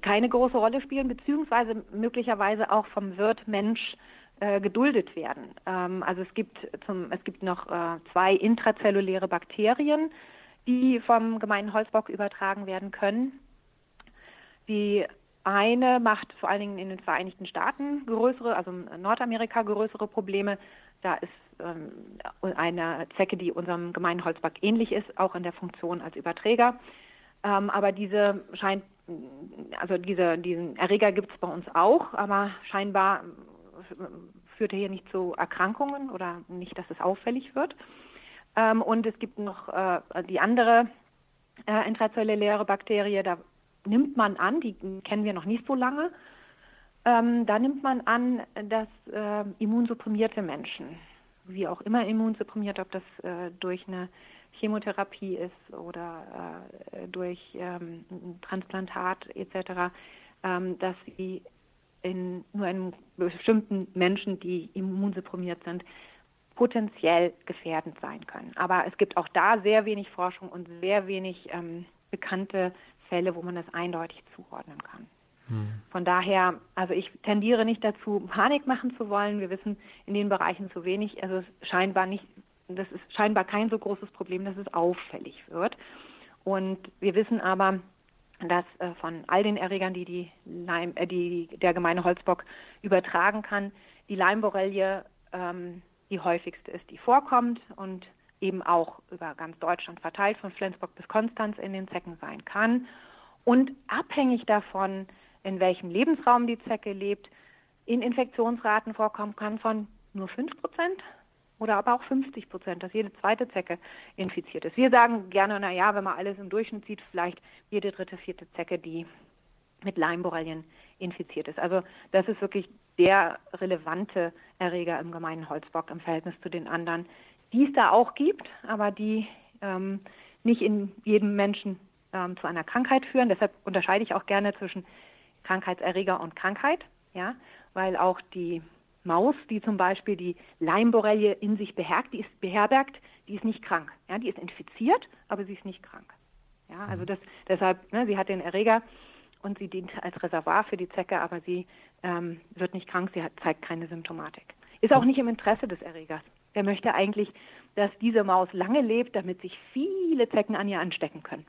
S2: keine große Rolle spielen, beziehungsweise möglicherweise auch vom Wirt Mensch äh, geduldet werden. Ähm, also es gibt zum, es gibt noch äh, zwei intrazelluläre Bakterien, die vom gemeinen Holzbock übertragen werden können. Die eine macht vor allen Dingen in den Vereinigten Staaten größere, also in Nordamerika größere Probleme. Da ist ähm, eine Zecke, die unserem gemeinen Holzbock ähnlich ist, auch in der Funktion als Überträger. Ähm, aber diese scheint, also diese, diesen Erreger gibt es bei uns auch, aber scheinbar führt er hier nicht zu Erkrankungen oder nicht, dass es auffällig wird. Ähm, und es gibt noch äh, die andere äh, intrazelluläre Bakterie, da nimmt man an, die kennen wir noch nicht so lange, ähm, da nimmt man an, dass äh, immunsupprimierte Menschen, wie auch immer immunsupprimiert, ob das äh, durch eine Chemotherapie ist oder äh, durch ähm, Transplantat etc., ähm, dass sie in nur in bestimmten Menschen, die immunsupprimiert sind, potenziell gefährdend sein können. Aber es gibt auch da sehr wenig Forschung und sehr wenig ähm, bekannte Fälle, wo man das eindeutig zuordnen kann. Hm. Von daher, also ich tendiere nicht dazu, Panik machen zu wollen. Wir wissen in den Bereichen zu wenig. Also es scheinbar nicht, das ist scheinbar kein so großes Problem, dass es auffällig wird. Und wir wissen aber, dass äh, von all den Erregern, die, die, Leim, äh, die der gemeine Holzbock übertragen kann, die Leimborrelie ähm, die häufigste ist, die vorkommt und eben auch über ganz Deutschland verteilt, von Flensburg bis Konstanz in den Zecken sein kann. Und abhängig davon, in welchem Lebensraum die Zecke lebt, in Infektionsraten vorkommen kann von nur 5 Prozent oder aber auch 50 Prozent, dass jede zweite Zecke infiziert ist. Wir sagen gerne, na ja, wenn man alles im Durchschnitt sieht, vielleicht jede dritte, vierte Zecke, die mit Leimborrelien infiziert ist. Also das ist wirklich der relevante Erreger im gemeinen Holzbock im Verhältnis zu den anderen, die es da auch gibt, aber die ähm, nicht in jedem Menschen ähm, zu einer Krankheit führen. Deshalb unterscheide ich auch gerne zwischen Krankheitserreger und Krankheit, ja, weil auch die Maus, die zum Beispiel die Leimborrelie in sich beherbergt, die ist beherbergt, die ist nicht krank. Ja, die ist infiziert, aber sie ist nicht krank. Ja, also mhm. das, deshalb, ne, sie hat den Erreger und sie dient als Reservoir für die Zecke, aber sie ähm, wird nicht krank, sie hat, zeigt keine Symptomatik. Ist auch nicht im Interesse des Erregers. Der möchte eigentlich, dass diese Maus lange lebt, damit sich viele Zecken an ihr anstecken können.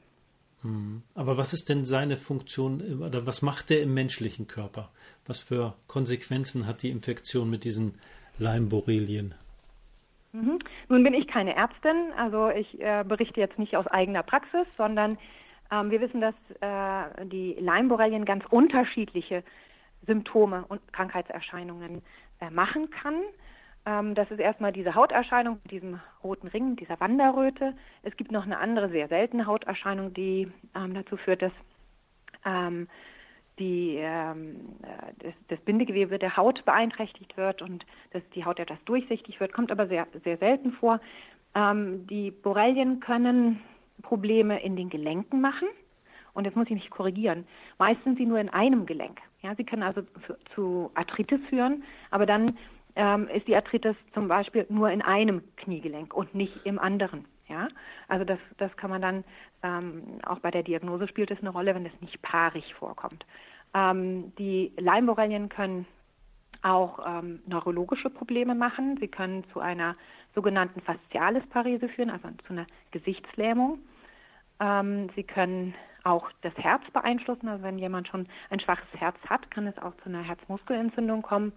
S1: Hm. Aber was ist denn seine Funktion oder was macht der im menschlichen Körper? Was für Konsequenzen hat die Infektion mit diesen Leimborrelien?
S2: Mhm. Nun bin ich keine Ärztin, also ich äh, berichte jetzt nicht aus eigener Praxis, sondern ähm, wir wissen, dass äh, die Leimborrelien ganz unterschiedliche Symptome und Krankheitserscheinungen äh, machen kann. Ähm, das ist erstmal diese Hauterscheinung mit diesem roten Ring, dieser Wanderröte. Es gibt noch eine andere sehr seltene Hauterscheinung, die ähm, dazu führt, dass ähm, die, ähm, äh, das, das, Bindegewebe der Haut beeinträchtigt wird und dass die Haut etwas durchsichtig wird, kommt aber sehr, sehr selten vor. Ähm, die Borrelien können Probleme in den Gelenken machen. Und jetzt muss ich mich korrigieren. Meist sind sie nur in einem Gelenk. Ja, sie können also zu, zu Arthritis führen, aber dann ähm, ist die Arthritis zum Beispiel nur in einem Kniegelenk und nicht im anderen. Ja, also das, das kann man dann ähm, auch bei der Diagnose spielt es eine Rolle, wenn es nicht paarig vorkommt. Ähm, die Leimborrelien können auch ähm, neurologische Probleme machen. Sie können zu einer sogenannten Faszialisparese führen, also zu einer Gesichtslähmung. Ähm, sie können auch das Herz beeinflussen. Also wenn jemand schon ein schwaches Herz hat, kann es auch zu einer Herzmuskelentzündung kommen.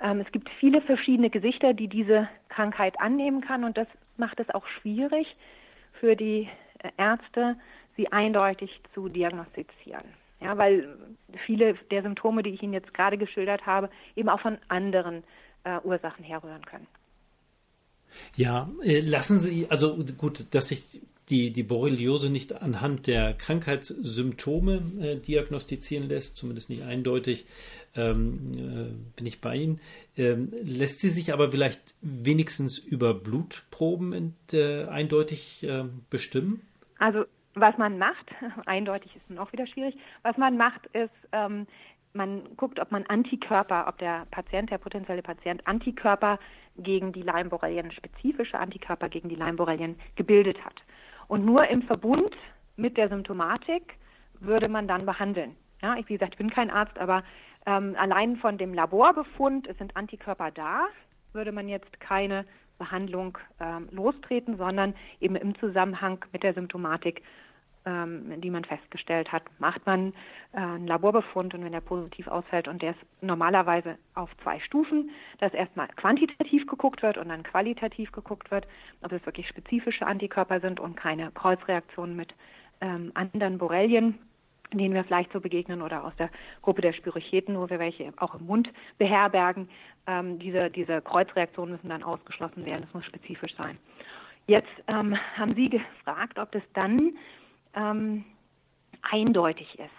S2: Ähm, es gibt viele verschiedene Gesichter, die diese Krankheit annehmen kann und das macht es auch schwierig für die äh, Ärzte, sie eindeutig zu diagnostizieren. Ja, weil viele der Symptome, die ich Ihnen jetzt gerade geschildert habe, eben auch von anderen äh, Ursachen herrühren können.
S1: Ja, äh, lassen Sie, also gut, dass ich die, die Borreliose nicht anhand der Krankheitssymptome äh, diagnostizieren lässt, zumindest nicht eindeutig, ähm, äh, bin ich bei Ihnen. Ähm, lässt sie sich aber vielleicht wenigstens über Blutproben in, äh, eindeutig äh, bestimmen?
S2: Also was man macht, [LAUGHS] eindeutig ist nun auch wieder schwierig, was man macht ist, ähm, man guckt, ob man Antikörper, ob der Patient, der potenzielle Patient Antikörper gegen die Leimborrelien, spezifische Antikörper gegen die Leimborrelien gebildet hat. Und nur im Verbund mit der Symptomatik würde man dann behandeln. Ja, ich, wie gesagt, bin kein Arzt, aber ähm, allein von dem Laborbefund, es sind Antikörper da, würde man jetzt keine Behandlung ähm, lostreten, sondern eben im Zusammenhang mit der Symptomatik, ähm, die man festgestellt hat, macht man äh, einen Laborbefund und wenn der positiv ausfällt und der ist normalerweise auf zwei Stufen, dass erstmal quantitativ geguckt wird und dann qualitativ geguckt wird, ob es wirklich spezifische Antikörper sind und keine Kreuzreaktionen mit ähm, anderen Borrelien denen wir vielleicht so begegnen oder aus der Gruppe der Spirocheten, wo wir welche auch im Mund beherbergen. Ähm, diese, diese Kreuzreaktionen müssen dann ausgeschlossen werden. Das muss spezifisch sein. Jetzt ähm, haben Sie gefragt, ob das dann ähm, eindeutig ist.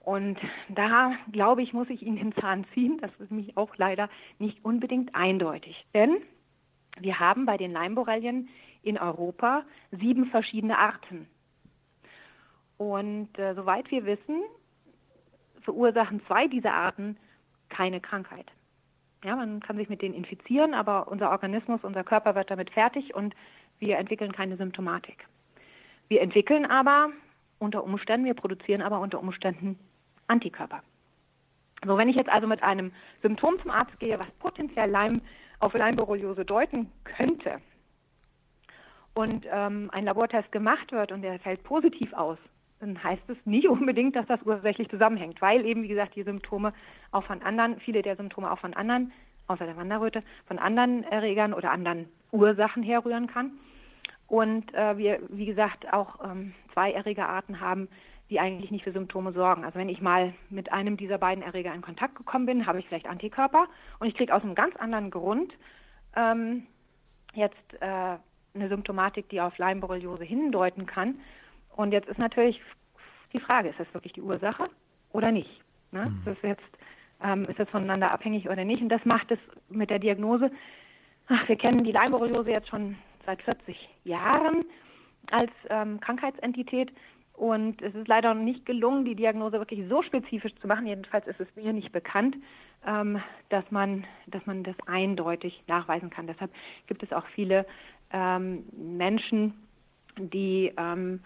S2: Und da, glaube ich, muss ich Ihnen den Zahn ziehen. Das ist nämlich auch leider nicht unbedingt eindeutig. Denn wir haben bei den Leimborrelien in Europa sieben verschiedene Arten und äh, soweit wir wissen, verursachen zwei dieser Arten keine Krankheit. Ja, man kann sich mit denen infizieren, aber unser Organismus, unser Körper wird damit fertig und wir entwickeln keine Symptomatik. Wir entwickeln aber unter Umständen, wir produzieren aber unter Umständen Antikörper. So, wenn ich jetzt also mit einem Symptom zum Arzt gehe, was potenziell Leim auf Leimborreliose deuten könnte, und ähm, ein Labortest gemacht wird und der fällt positiv aus, dann heißt es nicht [LAUGHS] unbedingt, dass das ursächlich zusammenhängt, weil eben, wie gesagt, die Symptome auch von anderen, viele der Symptome auch von anderen, außer der Wanderröte, von anderen Erregern oder anderen Ursachen herrühren kann. Und äh, wir, wie gesagt, auch ähm, zwei Erregerarten haben, die eigentlich nicht für Symptome sorgen. Also wenn ich mal mit einem dieser beiden Erreger in Kontakt gekommen bin, habe ich vielleicht Antikörper und ich kriege aus einem ganz anderen Grund ähm, jetzt äh, eine Symptomatik, die auf Leimborreliose hindeuten kann. Und jetzt ist natürlich die Frage, ist das wirklich die Ursache oder nicht? Ne? Mhm. Das ist jetzt, ähm, ist das voneinander abhängig oder nicht? Und das macht es mit der Diagnose. Ach, wir kennen die Leimborreliose jetzt schon seit 40 Jahren als ähm, Krankheitsentität. Und es ist leider noch nicht gelungen, die Diagnose wirklich so spezifisch zu machen. Jedenfalls ist es mir nicht bekannt, ähm, dass man, dass man das eindeutig nachweisen kann. Deshalb gibt es auch viele ähm, Menschen, die ähm,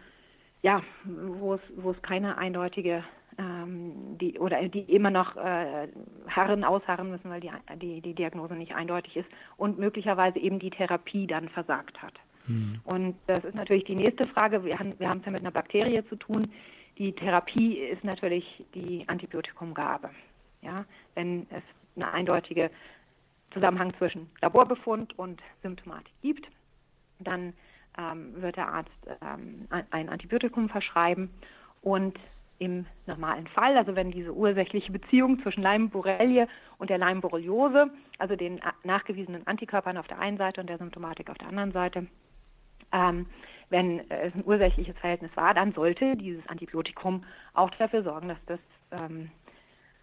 S2: ja, wo es, wo es keine eindeutige ähm, die oder die immer noch äh, harren, ausharren müssen, weil die, die, die Diagnose nicht eindeutig ist und möglicherweise eben die Therapie dann versagt hat. Hm. Und das ist natürlich die nächste Frage. Wir haben wir haben es ja mit einer Bakterie zu tun. Die Therapie ist natürlich die Antibiotikumgabe. Ja, wenn es eine eindeutige Zusammenhang zwischen Laborbefund und Symptomatik gibt, dann ähm, wird der Arzt ähm, ein Antibiotikum verschreiben und im normalen Fall, also wenn diese ursächliche Beziehung zwischen Leimborrelie und der Leimborreliose, also den nachgewiesenen Antikörpern auf der einen Seite und der Symptomatik auf der anderen Seite, ähm, wenn es ein ursächliches Verhältnis war, dann sollte dieses Antibiotikum auch dafür sorgen, dass das, ähm,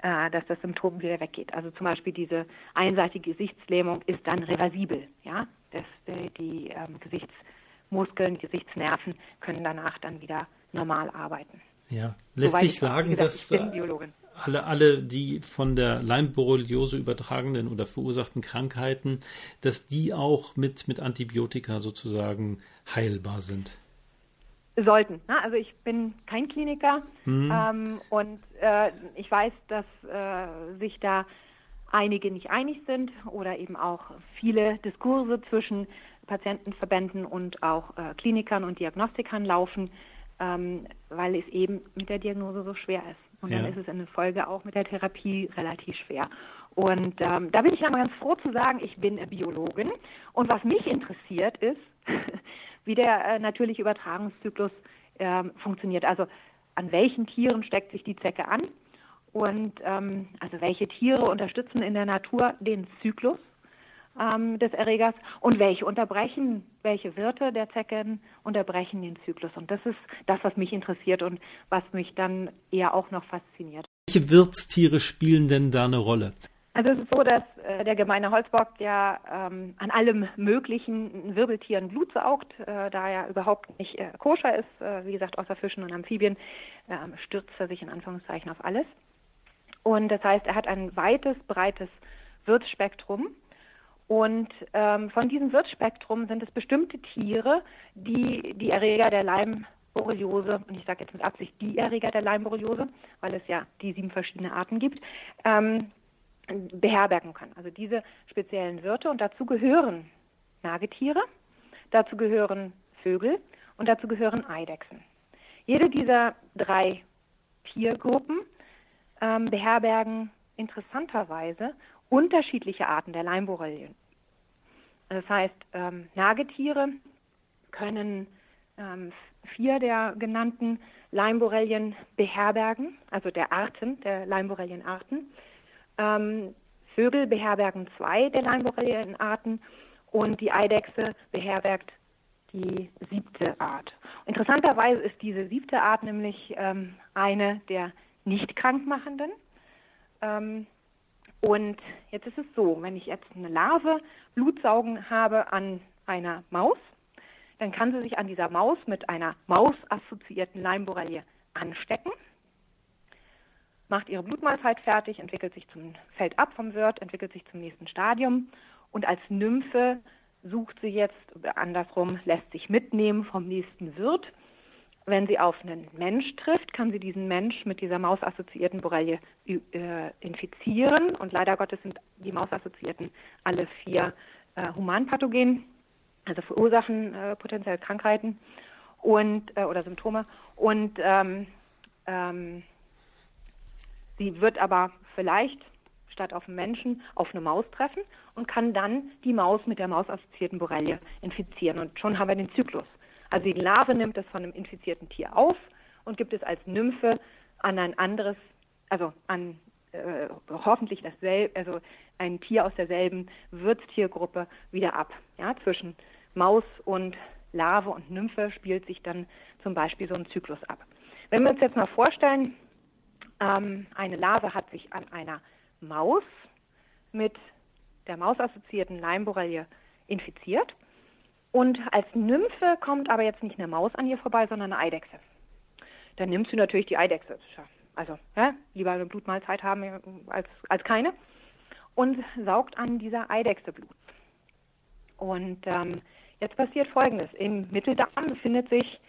S2: äh, dass das Symptom wieder weggeht. Also zum Beispiel diese einseitige Gesichtslähmung ist dann reversibel, ja, dass äh, die ähm, Gesichts Muskeln, Gesichtsnerven können danach dann wieder normal arbeiten.
S1: Ja, lässt Soweit sich sagen, gesagt, dass äh, alle, alle die von der Leimborreliose übertragenen oder verursachten Krankheiten, dass die auch mit, mit Antibiotika sozusagen heilbar sind?
S2: Sollten. Ne? Also ich bin kein Kliniker hm. ähm, und äh, ich weiß, dass äh, sich da einige nicht einig sind oder eben auch viele Diskurse zwischen Patientenverbänden und auch äh, Klinikern und Diagnostikern laufen, ähm, weil es eben mit der Diagnose so schwer ist. Und ja. dann ist es in der Folge auch mit der Therapie relativ schwer. Und ähm, da bin ich aber ganz froh zu sagen, ich bin Biologin. Und was mich interessiert ist, [LAUGHS] wie der äh, natürliche Übertragungszyklus äh, funktioniert. Also an welchen Tieren steckt sich die Zecke an? Und ähm, also welche Tiere unterstützen in der Natur den Zyklus? Ähm, des Erregers und welche unterbrechen, welche Wirte der Zecken unterbrechen den Zyklus. Und das ist das, was mich interessiert und was mich dann eher auch noch fasziniert.
S1: Welche Wirtstiere spielen denn da eine Rolle?
S2: Also es ist so, dass äh, der gemeine Holzbock ja ähm, an allem möglichen Wirbeltieren Blut saugt, äh, da er überhaupt nicht äh, koscher ist, äh, wie gesagt, außer Fischen und Amphibien, ähm, stürzt er sich in Anführungszeichen auf alles. Und das heißt, er hat ein weites, breites Wirtsspektrum und ähm, von diesem Wirtsspektrum sind es bestimmte Tiere, die die Erreger der Leim Leimborreliose, und ich sage jetzt mit Absicht die Erreger der Leimborreliose, weil es ja die sieben verschiedene Arten gibt, ähm, beherbergen können. Also diese speziellen Wirte und dazu gehören Nagetiere, dazu gehören Vögel und dazu gehören Eidechsen. Jede dieser drei Tiergruppen ähm, beherbergen interessanterweise unterschiedliche Arten der Leimborrelien. Das heißt, ähm, Nagetiere können ähm, vier der genannten Leimborrelien beherbergen, also der Arten, der Leimborrelienarten. Ähm, Vögel beherbergen zwei der Leimborrelienarten und die Eidechse beherbergt die siebte Art. Interessanterweise ist diese siebte Art nämlich ähm, eine der nicht krankmachenden. Ähm, und jetzt ist es so, wenn ich jetzt eine Larve Blutsaugen habe an einer Maus, dann kann sie sich an dieser Maus mit einer mausassoziierten Leimborrelie anstecken, macht ihre Blutmahlzeit fertig, entwickelt sich zum, fällt ab vom Wirt, entwickelt sich zum nächsten Stadium und als Nymphe sucht sie jetzt, andersrum, lässt sich mitnehmen vom nächsten Wirt. Wenn sie auf einen Mensch trifft, kann sie diesen Mensch mit dieser mausassoziierten Borrelie äh, infizieren. Und leider Gottes sind die mausassoziierten alle vier äh, humanpathogen also verursachen äh, potenziell Krankheiten und äh, oder Symptome und ähm, ähm, sie wird aber vielleicht statt auf einen Menschen auf eine Maus treffen und kann dann die Maus mit der mausassoziierten Borrelie infizieren und schon haben wir den Zyklus. Also die Larve nimmt es von einem infizierten Tier auf und gibt es als Nymphe an ein anderes, also an äh, hoffentlich dasselbe, also ein Tier aus derselben Wirtstiergruppe wieder ab. Ja, zwischen Maus und Larve und Nymphe spielt sich dann zum Beispiel so ein Zyklus ab. Wenn wir uns jetzt mal vorstellen, ähm, eine Larve hat sich an einer Maus mit der mausassoziierten Leimborrelie infiziert und als Nymphe kommt aber jetzt nicht eine Maus an ihr vorbei, sondern eine Eidechse. Dann nimmt sie natürlich die Eidechse. Also ja, lieber eine Blutmahlzeit haben als, als keine. Und saugt an dieser Eidechse Blut. Und ähm, Jetzt passiert Folgendes. Im Mitteldarm befindet sich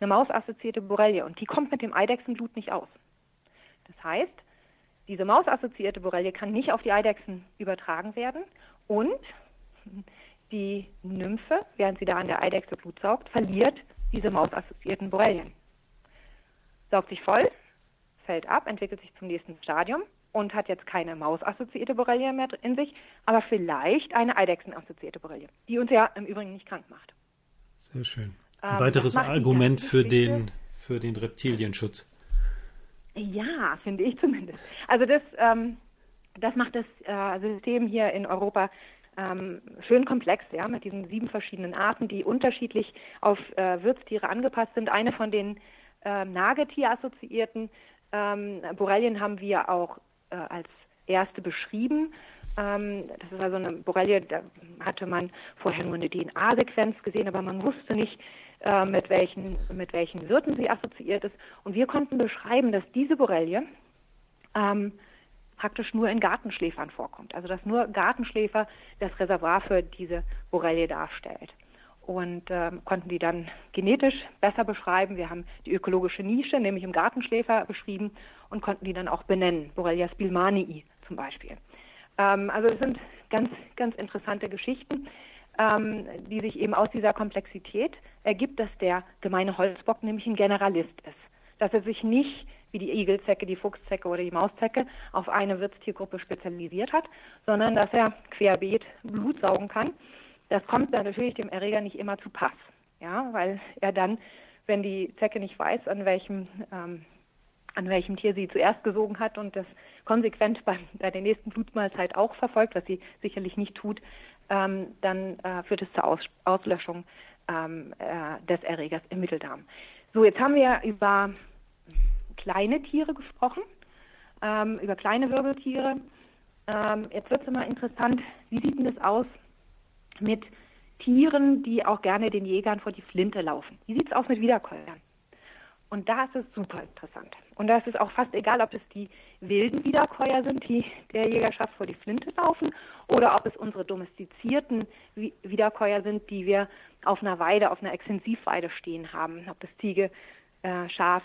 S2: eine mausassoziierte Borrelie und die kommt mit dem Eidechsenblut nicht aus. Das heißt, diese mausassoziierte Borrelie kann nicht auf die Eidechsen übertragen werden und die Nymphe, während sie da an der Eidechse Blut saugt, verliert diese mausassoziierten Borrelien. Saugt sich voll, fällt ab, entwickelt sich zum nächsten Stadium und hat jetzt keine mausassoziierte Borrelie mehr in sich, aber vielleicht eine Eidechsenassoziierte Borrelie, die uns ja im Übrigen nicht krank macht.
S1: Sehr schön. Ein ähm, weiteres Argument für den, für den Reptilienschutz.
S2: Ja, finde ich zumindest. Also das, ähm, das macht das äh, System hier in Europa ähm, schön komplex, ja, mit diesen sieben verschiedenen Arten, die unterschiedlich auf äh, Wirtstiere angepasst sind. Eine von den äh, Nagetier-assoziierten ähm, Borrelien haben wir auch äh, als erste beschrieben. Ähm, das ist also eine Borrelie, da hatte man vorher nur eine DNA-Sequenz gesehen, aber man wusste nicht, äh, mit, welchen, mit welchen Wirten sie assoziiert ist. Und wir konnten beschreiben, dass diese Borrelie ähm, praktisch nur in Gartenschläfern vorkommt. Also dass nur Gartenschläfer das Reservoir für diese Borrelie darstellt und ähm, konnten die dann genetisch besser beschreiben. Wir haben die ökologische Nische, nämlich im Gartenschläfer, beschrieben und konnten die dann auch benennen, Borrelia spilmanii zum Beispiel. Ähm, also es sind ganz, ganz interessante Geschichten, ähm, die sich eben aus dieser Komplexität ergibt, dass der gemeine Holzbock nämlich ein Generalist ist. Dass er sich nicht wie die Igelzecke, die Fuchszecke oder die Mauszecke auf eine Wirtstiergruppe spezialisiert hat, sondern dass er querbeet Blut saugen kann das kommt dann natürlich dem Erreger nicht immer zu Pass, ja, weil er dann, wenn die Zecke nicht weiß, an welchem ähm, an welchem Tier sie zuerst gesogen hat und das konsequent bei, bei der nächsten Blutmahlzeit auch verfolgt, was sie sicherlich nicht tut, ähm, dann äh, führt es zur Aus Auslöschung ähm, äh, des Erregers im Mitteldarm. So, jetzt haben wir über kleine Tiere gesprochen, ähm, über kleine Wirbeltiere. Ähm, jetzt wird es immer interessant, wie sieht denn das aus mit Tieren, die auch gerne den Jägern vor die Flinte laufen. Wie sieht es aus mit Wiederkäuern? Und da ist es super interessant. Und da ist es auch fast egal, ob es die wilden Wiederkäuer sind, die der Jägerschaft vor die Flinte laufen, oder ob es unsere domestizierten Wiederkäuer sind, die wir auf einer Weide, auf einer Extensivweide stehen haben, ob das Ziege, äh, Schaf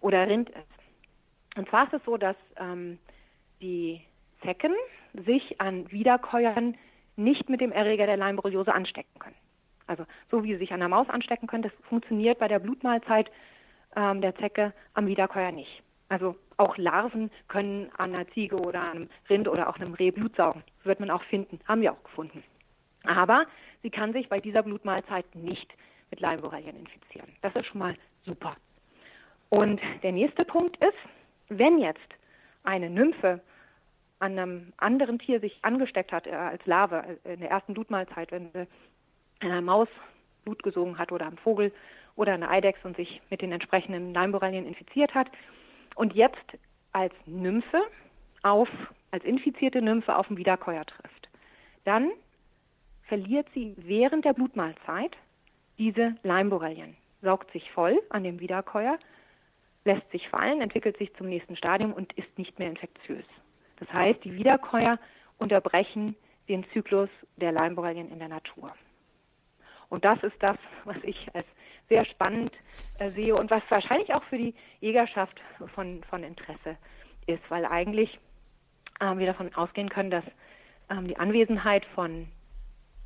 S2: oder Rind ist. Und zwar ist es so, dass ähm, die Zecken sich an Wiederkäuern nicht mit dem Erreger der Leimborreliose anstecken können. Also so wie sie sich an der Maus anstecken können, das funktioniert bei der Blutmahlzeit ähm, der Zecke am Wiederkäuer nicht. Also auch Larven können an einer Ziege oder einem Rind oder auch einem Reh Blut saugen. Das wird man auch finden, haben wir auch gefunden. Aber sie kann sich bei dieser Blutmahlzeit nicht mit Leimborrelien infizieren. Das ist schon mal super. Und der nächste Punkt ist, wenn jetzt eine Nymphe an einem anderen Tier sich angesteckt hat äh, als Larve äh, in der ersten Blutmahlzeit, wenn sie einer Maus Blut gesogen hat oder einem Vogel oder einer Eidechse und sich mit den entsprechenden Leimborrelien infiziert hat und jetzt als Nymphe auf, als infizierte Nymphe auf den Wiederkäuer trifft, dann verliert sie während der Blutmahlzeit diese Leimborrelien, saugt sich voll an dem Wiederkäuer, lässt sich fallen, entwickelt sich zum nächsten Stadium und ist nicht mehr infektiös. Das heißt, die Wiederkäuer unterbrechen den Zyklus der Leimborrelien in der Natur. Und das ist das, was ich als sehr spannend äh, sehe und was wahrscheinlich auch für die Jägerschaft von, von Interesse ist, weil eigentlich ähm, wir davon ausgehen können, dass ähm, die Anwesenheit von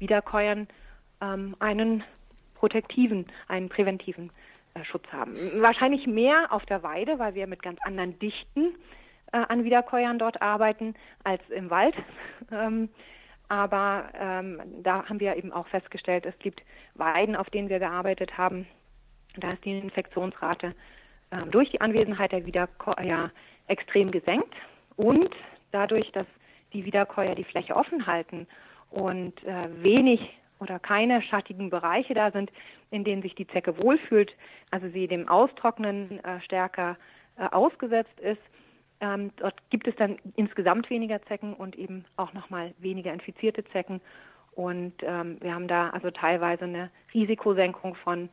S2: Wiederkäuern ähm, einen protektiven, einen präventiven äh, Schutz haben. Wahrscheinlich mehr auf der Weide, weil wir mit ganz anderen Dichten äh, an Wiederkäuern dort arbeiten als im Wald. [LAUGHS] Ähm, aber ähm, da haben wir eben auch festgestellt, es gibt Weiden, auf denen wir gearbeitet haben. Da ist die Infektionsrate ähm, durch die Anwesenheit der Wiederkäuer extrem gesenkt und dadurch, dass die Wiederkäuer die Fläche offen halten und äh, wenig oder keine schattigen Bereiche da sind, in denen sich die Zecke wohlfühlt, also sie dem Austrocknen äh, stärker äh, ausgesetzt ist, ähm, dort gibt es dann insgesamt weniger Zecken und eben auch nochmal weniger infizierte Zecken. Und ähm, wir haben da also teilweise eine Risikosenkung von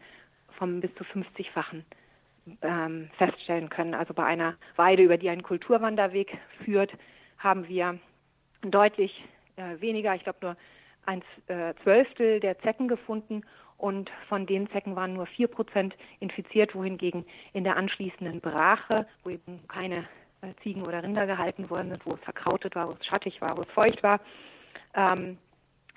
S2: vom bis zu 50-fachen ähm, feststellen können. Also bei einer Weide, über die ein Kulturwanderweg führt, haben wir deutlich äh, weniger, ich glaube nur ein äh, Zwölftel der Zecken gefunden und von den Zecken waren nur vier Prozent infiziert, wohingegen in der anschließenden Brache, wo eben keine äh, Ziegen oder Rinder gehalten worden sind, wo es verkrautet war, wo es schattig war, wo es feucht war. Ähm,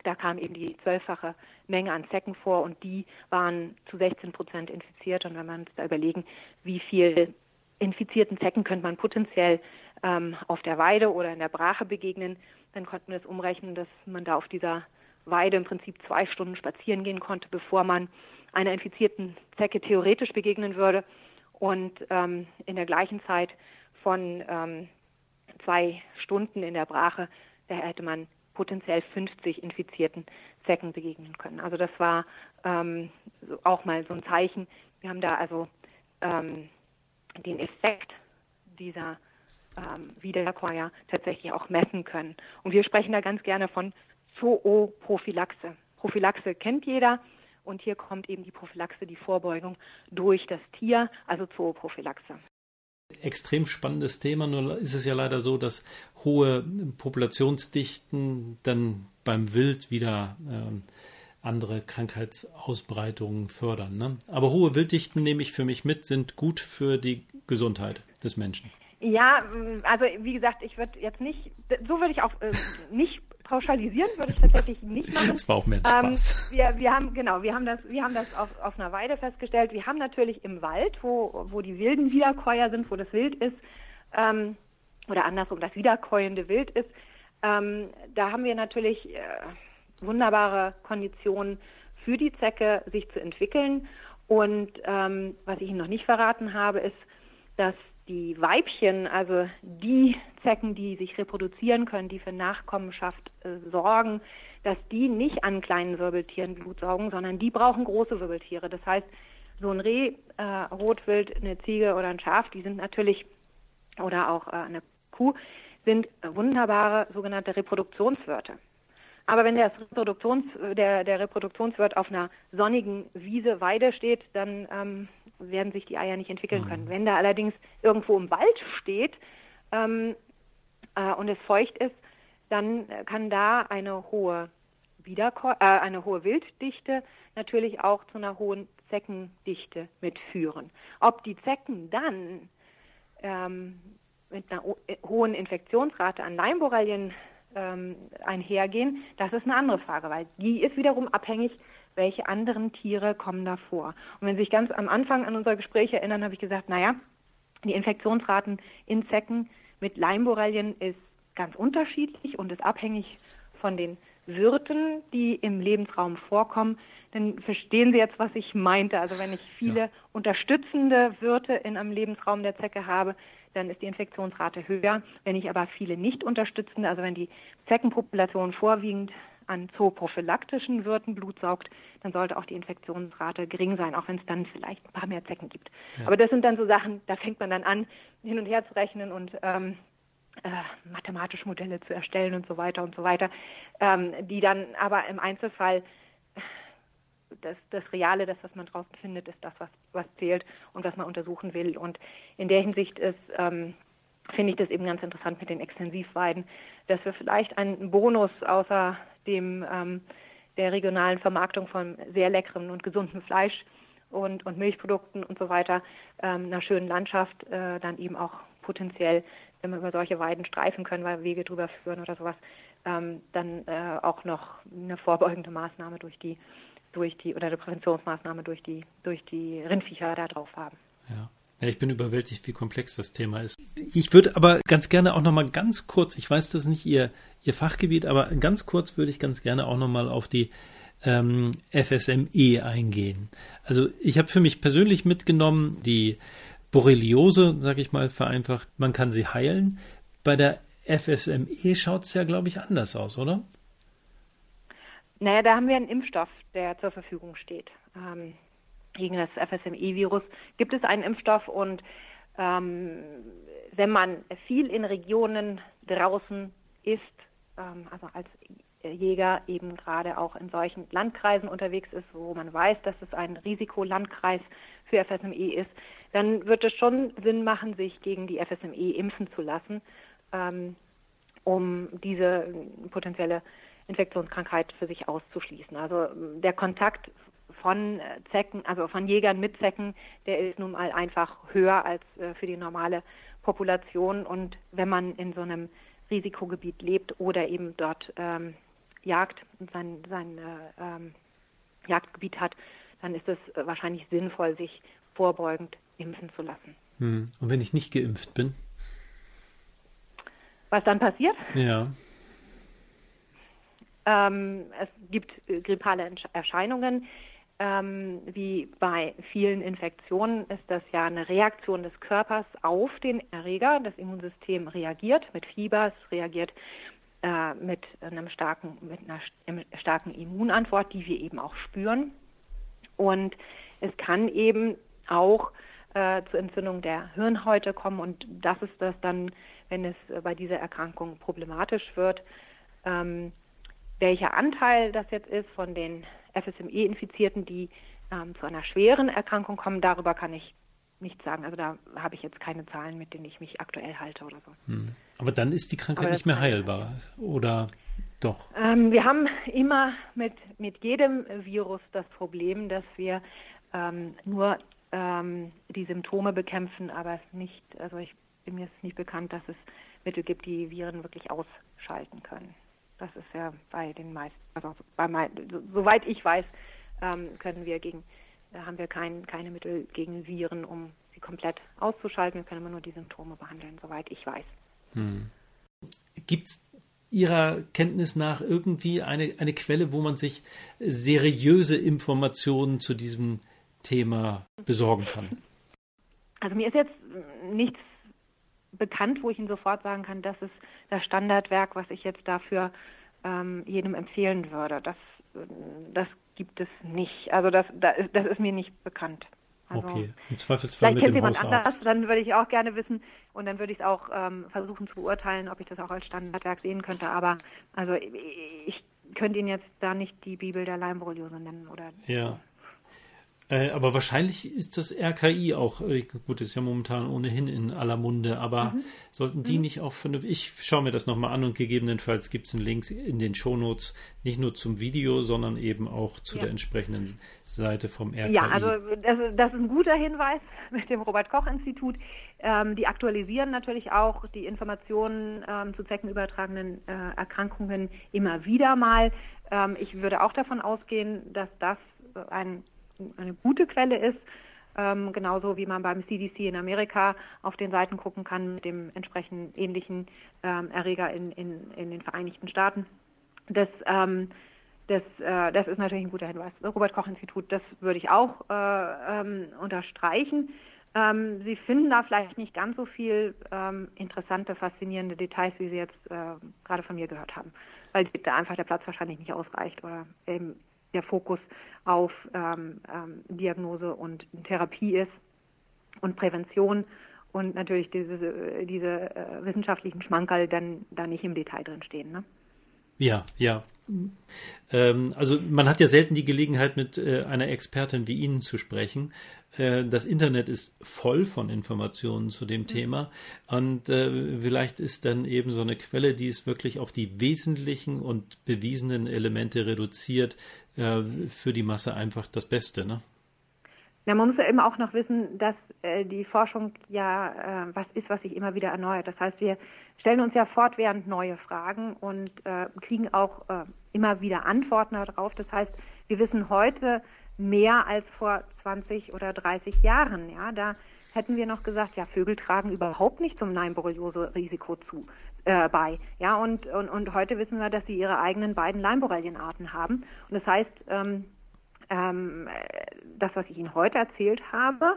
S2: da kam eben die zwölffache Menge an Zecken vor und die waren zu 16 Prozent infiziert. Und wenn man sich da überlegen, wie viel infizierten Zecken könnte man potenziell ähm, auf der Weide oder in der Brache begegnen, dann konnten wir es umrechnen, dass man da auf dieser Weide im Prinzip zwei Stunden spazieren gehen konnte, bevor man einer infizierten Zecke theoretisch begegnen würde. Und ähm, in der gleichen Zeit von ähm, zwei Stunden in der Brache, da hätte man potenziell 50 infizierten Zecken begegnen können. Also das war ähm, auch mal so ein Zeichen. Wir haben da also ähm, den Effekt dieser ähm, Wiederkäuer tatsächlich auch messen können. Und wir sprechen da ganz gerne von Zooprophylaxe. Prophylaxe kennt jeder. Und hier kommt eben die Prophylaxe, die Vorbeugung durch das Tier, also Zooprophylaxe
S1: extrem spannendes Thema, nur ist es ja leider so, dass hohe Populationsdichten dann beim Wild wieder ähm, andere Krankheitsausbreitungen fördern. Ne? Aber hohe Wilddichten nehme ich für mich mit, sind gut für die Gesundheit des Menschen.
S2: Ja, also wie gesagt, ich würde jetzt nicht, so würde ich auch äh, nicht pauschalisieren würde ich tatsächlich nicht machen.
S1: Das war auch mehr Spaß.
S2: Ähm, wir, wir haben genau, wir haben das, wir haben das auf, auf einer Weide festgestellt. Wir haben natürlich im Wald, wo, wo die wilden Wiederkäuer sind, wo das Wild ist, ähm, oder andersrum, das wiederkäuende Wild ist, ähm, da haben wir natürlich äh, wunderbare Konditionen für die Zecke, sich zu entwickeln. Und ähm, was ich Ihnen noch nicht verraten habe, ist, dass die Weibchen, also die Zecken, die sich reproduzieren können, die für Nachkommenschaft äh, sorgen, dass die nicht an kleinen Wirbeltieren Blut saugen, sondern die brauchen große Wirbeltiere. Das heißt, so ein Reh, äh, Rotwild, eine Ziege oder ein Schaf, die sind natürlich, oder auch äh, eine Kuh, sind wunderbare sogenannte Reproduktionswirte. Aber wenn das Reproduktions, der, der Reproduktionswirt auf einer sonnigen Wiese, Weide steht, dann ähm, werden sich die Eier nicht entwickeln mhm. können. Wenn der allerdings irgendwo im Wald steht ähm, äh, und es feucht ist, dann kann da eine hohe Wiederkäu äh, eine hohe Wilddichte natürlich auch zu einer hohen Zeckendichte mitführen. Ob die Zecken dann ähm, mit einer äh, hohen Infektionsrate an Leimborrelien ähm, einhergehen, das ist eine andere Frage, weil die ist wiederum abhängig, welche anderen Tiere kommen da vor. Und wenn Sie sich ganz am Anfang an unser Gespräch erinnern, habe ich gesagt, naja, die Infektionsraten in Zecken mit Leimborrelien ist ganz unterschiedlich und ist abhängig von den Wirten, die im Lebensraum vorkommen, dann verstehen Sie jetzt, was ich meinte. Also wenn ich viele ja. unterstützende Wirte in einem Lebensraum der Zecke habe, dann ist die Infektionsrate höher. Wenn ich aber viele nicht unterstützende, also wenn die Zeckenpopulation vorwiegend an zooprophylaktischen Wirten Blut saugt, dann sollte auch die Infektionsrate gering sein, auch wenn es dann vielleicht ein paar mehr Zecken gibt. Ja. Aber das sind dann so Sachen, da fängt man dann an, hin und her zu rechnen und ähm, äh, mathematische Modelle zu erstellen und so weiter und so weiter, ähm, die dann aber im Einzelfall das, das Reale, das, was man draußen findet, ist das, was, was zählt und was man untersuchen will. Und in der Hinsicht ist, ähm, finde ich das eben ganz interessant mit den Extensivweiden, dass wir vielleicht einen Bonus außer dem ähm, der regionalen Vermarktung von sehr leckerem und gesundem Fleisch und, und Milchprodukten und so weiter, ähm, einer schönen Landschaft äh, dann eben auch potenziell, wenn wir über solche Weiden streifen können, weil Wege drüber führen oder sowas, ähm, dann äh, auch noch eine vorbeugende Maßnahme durch die durch die oder eine Präventionsmaßnahme durch die durch die Rindviecher da drauf haben.
S1: Ja. Ja, ich bin überwältigt, wie komplex das Thema ist. Ich würde aber ganz gerne auch noch mal ganz kurz, ich weiß, das ist nicht Ihr, Ihr Fachgebiet, aber ganz kurz würde ich ganz gerne auch noch mal auf die ähm, FSME eingehen. Also ich habe für mich persönlich mitgenommen, die Borreliose, sage ich mal vereinfacht, man kann sie heilen. Bei der FSME schaut es ja, glaube ich, anders aus, oder?
S2: Naja, da haben wir einen Impfstoff, der zur Verfügung steht. Ähm, gegen das FSME-Virus gibt es einen Impfstoff und ähm, wenn man viel in Regionen draußen ist, ähm, also als Jäger eben gerade auch in solchen Landkreisen unterwegs ist, wo man weiß, dass es ein Risikolandkreis für FSME ist, dann wird es schon Sinn machen, sich gegen die FSME impfen zu lassen, ähm, um diese potenzielle Infektionskrankheit für sich auszuschließen. Also der Kontakt von Zecken, also von Jägern mit Zecken, der ist nun mal einfach höher als äh, für die normale Population. Und wenn man in so einem Risikogebiet lebt oder eben dort ähm, jagt und sein, sein äh, ähm, Jagdgebiet hat, dann ist es wahrscheinlich sinnvoll, sich vorbeugend impfen zu lassen.
S1: Hm. Und wenn ich nicht geimpft bin?
S2: Was dann passiert?
S1: Ja.
S2: Ähm, es gibt äh, grippale Erscheinungen. Ähm, wie bei vielen Infektionen ist das ja eine Reaktion des Körpers auf den Erreger. Das Immunsystem reagiert mit Fieber, es reagiert äh, mit einem starken, mit einer starken Immunantwort, die wir eben auch spüren. Und es kann eben auch äh, zur Entzündung der Hirnhäute kommen und das ist das dann, wenn es äh, bei dieser Erkrankung problematisch wird. Ähm, welcher Anteil das jetzt ist von den FSME-Infizierten, die ähm, zu einer schweren Erkrankung kommen, darüber kann ich nichts sagen. Also da habe ich jetzt keine Zahlen, mit denen ich mich aktuell halte oder so.
S1: Hm. Aber dann ist die Krankheit nicht mehr heilbar, oder doch?
S2: Ähm, wir haben immer mit, mit jedem Virus das Problem, dass wir ähm, nur ähm, die Symptome bekämpfen, aber es nicht, also ich bin mir jetzt nicht bekannt, dass es Mittel gibt, die Viren wirklich ausschalten können. Das ist ja bei den meisten, also bei mein, soweit ich weiß, ähm, können wir gegen, äh, haben wir kein, keine Mittel gegen Viren, um sie komplett auszuschalten. Wir können immer nur die Symptome behandeln, soweit ich weiß. Hm.
S1: Gibt es Ihrer Kenntnis nach irgendwie eine, eine Quelle, wo man sich seriöse Informationen zu diesem Thema besorgen kann?
S2: Also mir ist jetzt nichts bekannt, wo ich Ihnen sofort sagen kann, das ist das Standardwerk, was ich jetzt dafür ähm, jedem empfehlen würde. Das, das gibt es nicht. Also das, das ist mir nicht bekannt. Also
S1: okay, im Zweifelsfall mit dem jemand Hausarzt. anders,
S2: dann würde ich auch gerne wissen und dann würde ich es auch ähm, versuchen zu beurteilen, ob ich das auch als Standardwerk sehen könnte. Aber also ich könnte Ihnen jetzt da nicht die Bibel der Leimborreliose nennen oder.
S1: Ja. Äh, aber wahrscheinlich ist das RKI auch, äh, gut, ist ja momentan ohnehin in aller Munde, aber mhm. sollten die mhm. nicht auch von, ich schaue mir das nochmal an und gegebenenfalls gibt es einen Link in den Shownotes, nicht nur zum Video, sondern eben auch zu ja. der entsprechenden Seite vom RKI.
S2: Ja, also das, das ist ein guter Hinweis [LAUGHS] mit dem Robert-Koch-Institut. Ähm, die aktualisieren natürlich auch die Informationen ähm, zu zeckenübertragenen äh, Erkrankungen immer wieder mal. Ähm, ich würde auch davon ausgehen, dass das ein eine gute Quelle ist. Ähm, genauso wie man beim CDC in Amerika auf den Seiten gucken kann mit dem entsprechend ähnlichen ähm, Erreger in, in, in den Vereinigten Staaten. Das, ähm, das, äh, das ist natürlich ein guter Hinweis. Das Robert Koch Institut, das würde ich auch äh, ähm, unterstreichen. Ähm, Sie finden da vielleicht nicht ganz so viel ähm, interessante, faszinierende Details, wie Sie jetzt äh, gerade von mir gehört haben, weil da einfach der Platz wahrscheinlich nicht ausreicht oder eben der Fokus auf ähm, ähm, Diagnose und Therapie ist und Prävention und natürlich diese, diese äh, wissenschaftlichen Schmankerl dann da nicht im Detail drin stehen. Ne?
S1: Ja, ja. Ähm, also man hat ja selten die Gelegenheit, mit äh, einer Expertin wie Ihnen zu sprechen. Äh, das Internet ist voll von Informationen zu dem mhm. Thema und äh, vielleicht ist dann eben so eine Quelle, die es wirklich auf die wesentlichen und bewiesenen Elemente reduziert, äh, für die Masse einfach das Beste, ne?
S2: Ja, man muss ja immer auch noch wissen, dass äh, die Forschung ja äh, was ist, was sich immer wieder erneuert. Das heißt, wir stellen uns ja fortwährend neue Fragen und äh, kriegen auch äh, immer wieder Antworten darauf. Das heißt, wir wissen heute mehr als vor 20 oder 30 Jahren. Ja, da hätten wir noch gesagt, ja, Vögel tragen überhaupt nicht zum Nein-Borreliose-Risiko zu äh, bei. Ja, und, und, und heute wissen wir, dass sie ihre eigenen beiden Leimborrelienarten haben. Und das heißt, ähm, ähm, das, was ich Ihnen heute erzählt habe,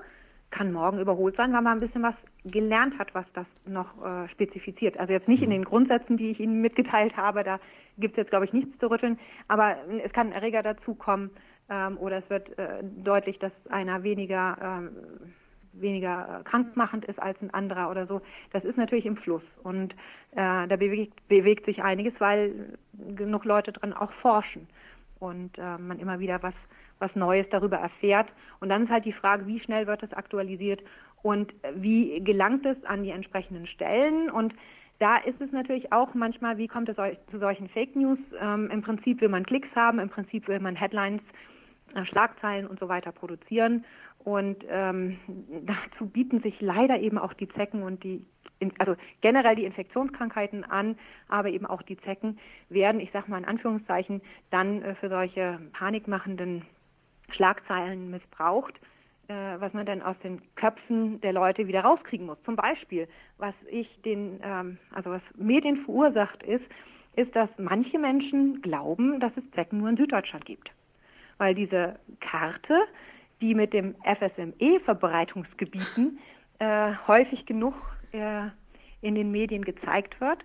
S2: kann morgen überholt sein, weil man ein bisschen was gelernt hat, was das noch äh, spezifiziert. Also jetzt nicht in den Grundsätzen, die ich Ihnen mitgeteilt habe, da gibt es jetzt, glaube ich, nichts zu rütteln, aber es kann ein Erreger dazukommen ähm, oder es wird äh, deutlich, dass einer weniger ähm, weniger äh, krankmachend ist als ein anderer oder so. Das ist natürlich im Fluss und äh, da bewegt, bewegt sich einiges, weil genug Leute drin auch forschen und äh, man immer wieder was was Neues darüber erfährt. Und dann ist halt die Frage, wie schnell wird es aktualisiert und wie gelangt es an die entsprechenden Stellen und da ist es natürlich auch manchmal, wie kommt es zu solchen Fake News? Ähm, Im Prinzip will man Klicks haben, im Prinzip will man Headlines, äh, Schlagzeilen und so weiter produzieren. Und ähm, [LAUGHS] dazu bieten sich leider eben auch die Zecken und die, also generell die Infektionskrankheiten an, aber eben auch die Zecken werden, ich sage mal in Anführungszeichen, dann äh, für solche panikmachenden Schlagzeilen missbraucht, äh, was man dann aus den Köpfen der Leute wieder rauskriegen muss. Zum Beispiel, was ich den, ähm, also was Medien verursacht ist, ist, dass manche Menschen glauben, dass es Zecken nur in Süddeutschland gibt. Weil diese Karte die mit dem FSME-Verbreitungsgebieten äh, häufig genug äh, in den Medien gezeigt wird,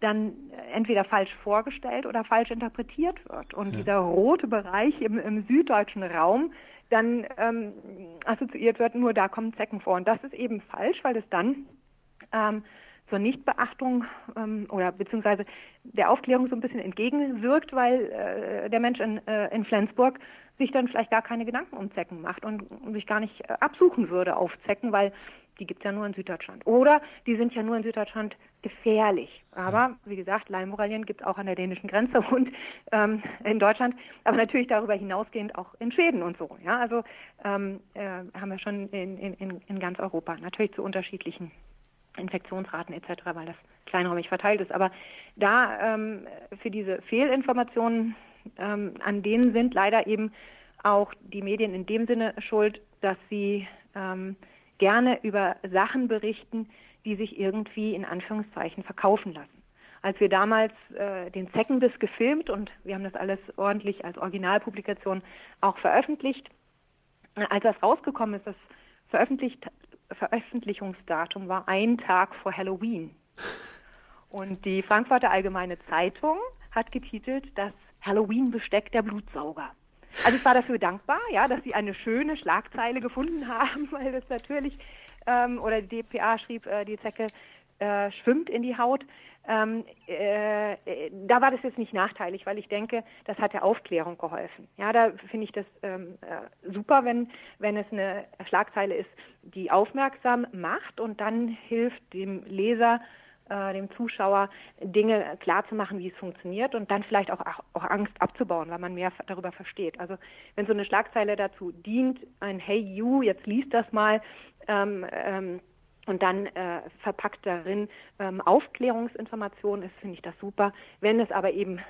S2: dann entweder falsch vorgestellt oder falsch interpretiert wird. Und ja. dieser rote Bereich im, im süddeutschen Raum dann ähm, assoziiert wird, nur da kommen Zecken vor. Und das ist eben falsch, weil es dann ähm, zur Nichtbeachtung ähm, oder beziehungsweise der Aufklärung so ein bisschen entgegenwirkt, weil äh, der Mensch in, äh, in Flensburg sich dann vielleicht gar keine Gedanken um Zecken macht und sich gar nicht äh, absuchen würde auf Zecken, weil die gibt es ja nur in Süddeutschland. Oder die sind ja nur in Süddeutschland gefährlich. Aber wie gesagt, Leimoralien gibt es auch an der dänischen Grenze [LAUGHS] und ähm, in Deutschland, aber natürlich darüber hinausgehend auch in Schweden und so. Ja, also ähm, äh, haben wir schon in, in, in ganz Europa natürlich zu unterschiedlichen Infektionsraten etc., weil das kleinräumig verteilt ist. Aber da ähm, für diese Fehlinformationen ähm, an denen sind leider eben auch die Medien in dem Sinne schuld, dass sie ähm, gerne über Sachen berichten, die sich irgendwie in Anführungszeichen verkaufen lassen. Als wir damals äh, den Zeckenbiss gefilmt und wir haben das alles ordentlich als Originalpublikation auch veröffentlicht, äh, als das rausgekommen ist, das veröffentlicht, Veröffentlichungsdatum war ein Tag vor Halloween. Und die Frankfurter Allgemeine Zeitung hat getitelt, dass Halloween-Besteck der Blutsauger. Also ich war dafür dankbar, ja, dass sie eine schöne Schlagzeile gefunden [LAUGHS] haben, weil das natürlich, ähm, oder die DPA schrieb, äh, die Zecke äh, schwimmt in die Haut. ähm, äh, da war das jetzt nicht nachteilig, weil ich denke, das hat der Aufklärung geholfen. Ja, da finde ich das ähm, äh, super, wenn, wenn es eine Schlagzeile ist, die aufmerksam macht und dann hilft dem Leser, äh, dem Zuschauer Dinge klarzumachen, wie es funktioniert und dann vielleicht auch, auch Angst abzubauen, weil man mehr darüber versteht. Also wenn so eine Schlagzeile dazu dient, ein Hey you, jetzt liest das mal, ähm, ähm, und dann äh, verpackt darin ähm, Aufklärungsinformationen ist, finde ich das super. Wenn es aber eben,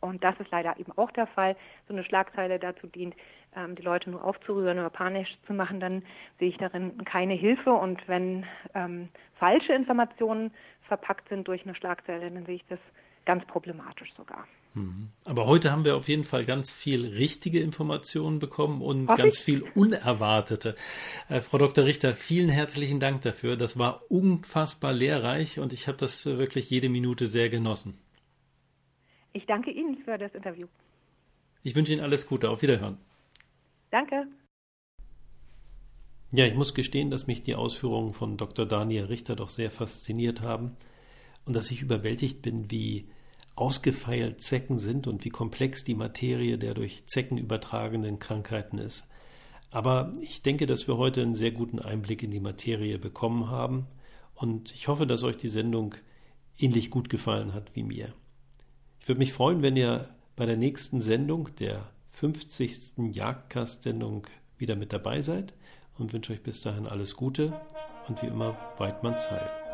S2: und das ist leider eben auch der Fall, so eine Schlagzeile dazu dient, ähm, die Leute nur aufzurühren oder panisch zu machen, dann sehe ich darin keine Hilfe. Und wenn ähm, falsche Informationen verpackt sind durch eine Schlagzeile, dann sehe ich das ganz problematisch sogar.
S3: Mhm. Aber heute haben wir auf jeden Fall ganz viel richtige Informationen bekommen und ganz viel unerwartete. Äh, Frau Dr. Richter, vielen herzlichen Dank dafür. Das war unfassbar lehrreich und ich habe das wirklich jede Minute sehr genossen.
S2: Ich danke Ihnen für das Interview.
S3: Ich wünsche Ihnen alles Gute. Auf Wiederhören.
S2: Danke.
S3: Ja, ich muss gestehen, dass mich die Ausführungen von Dr. Daniel Richter doch sehr fasziniert haben und dass ich überwältigt bin, wie ausgefeilt Zecken sind und wie komplex die Materie der durch Zecken übertragenen Krankheiten ist. Aber ich denke, dass wir heute einen sehr guten Einblick in die Materie bekommen haben und ich hoffe, dass euch die Sendung ähnlich gut gefallen hat wie mir. Ich würde mich freuen, wenn ihr bei der nächsten Sendung, der 50. Jagdcast-Sendung, wieder mit dabei seid und wünsche euch bis dahin alles Gute und wie immer Weidmanns Heil.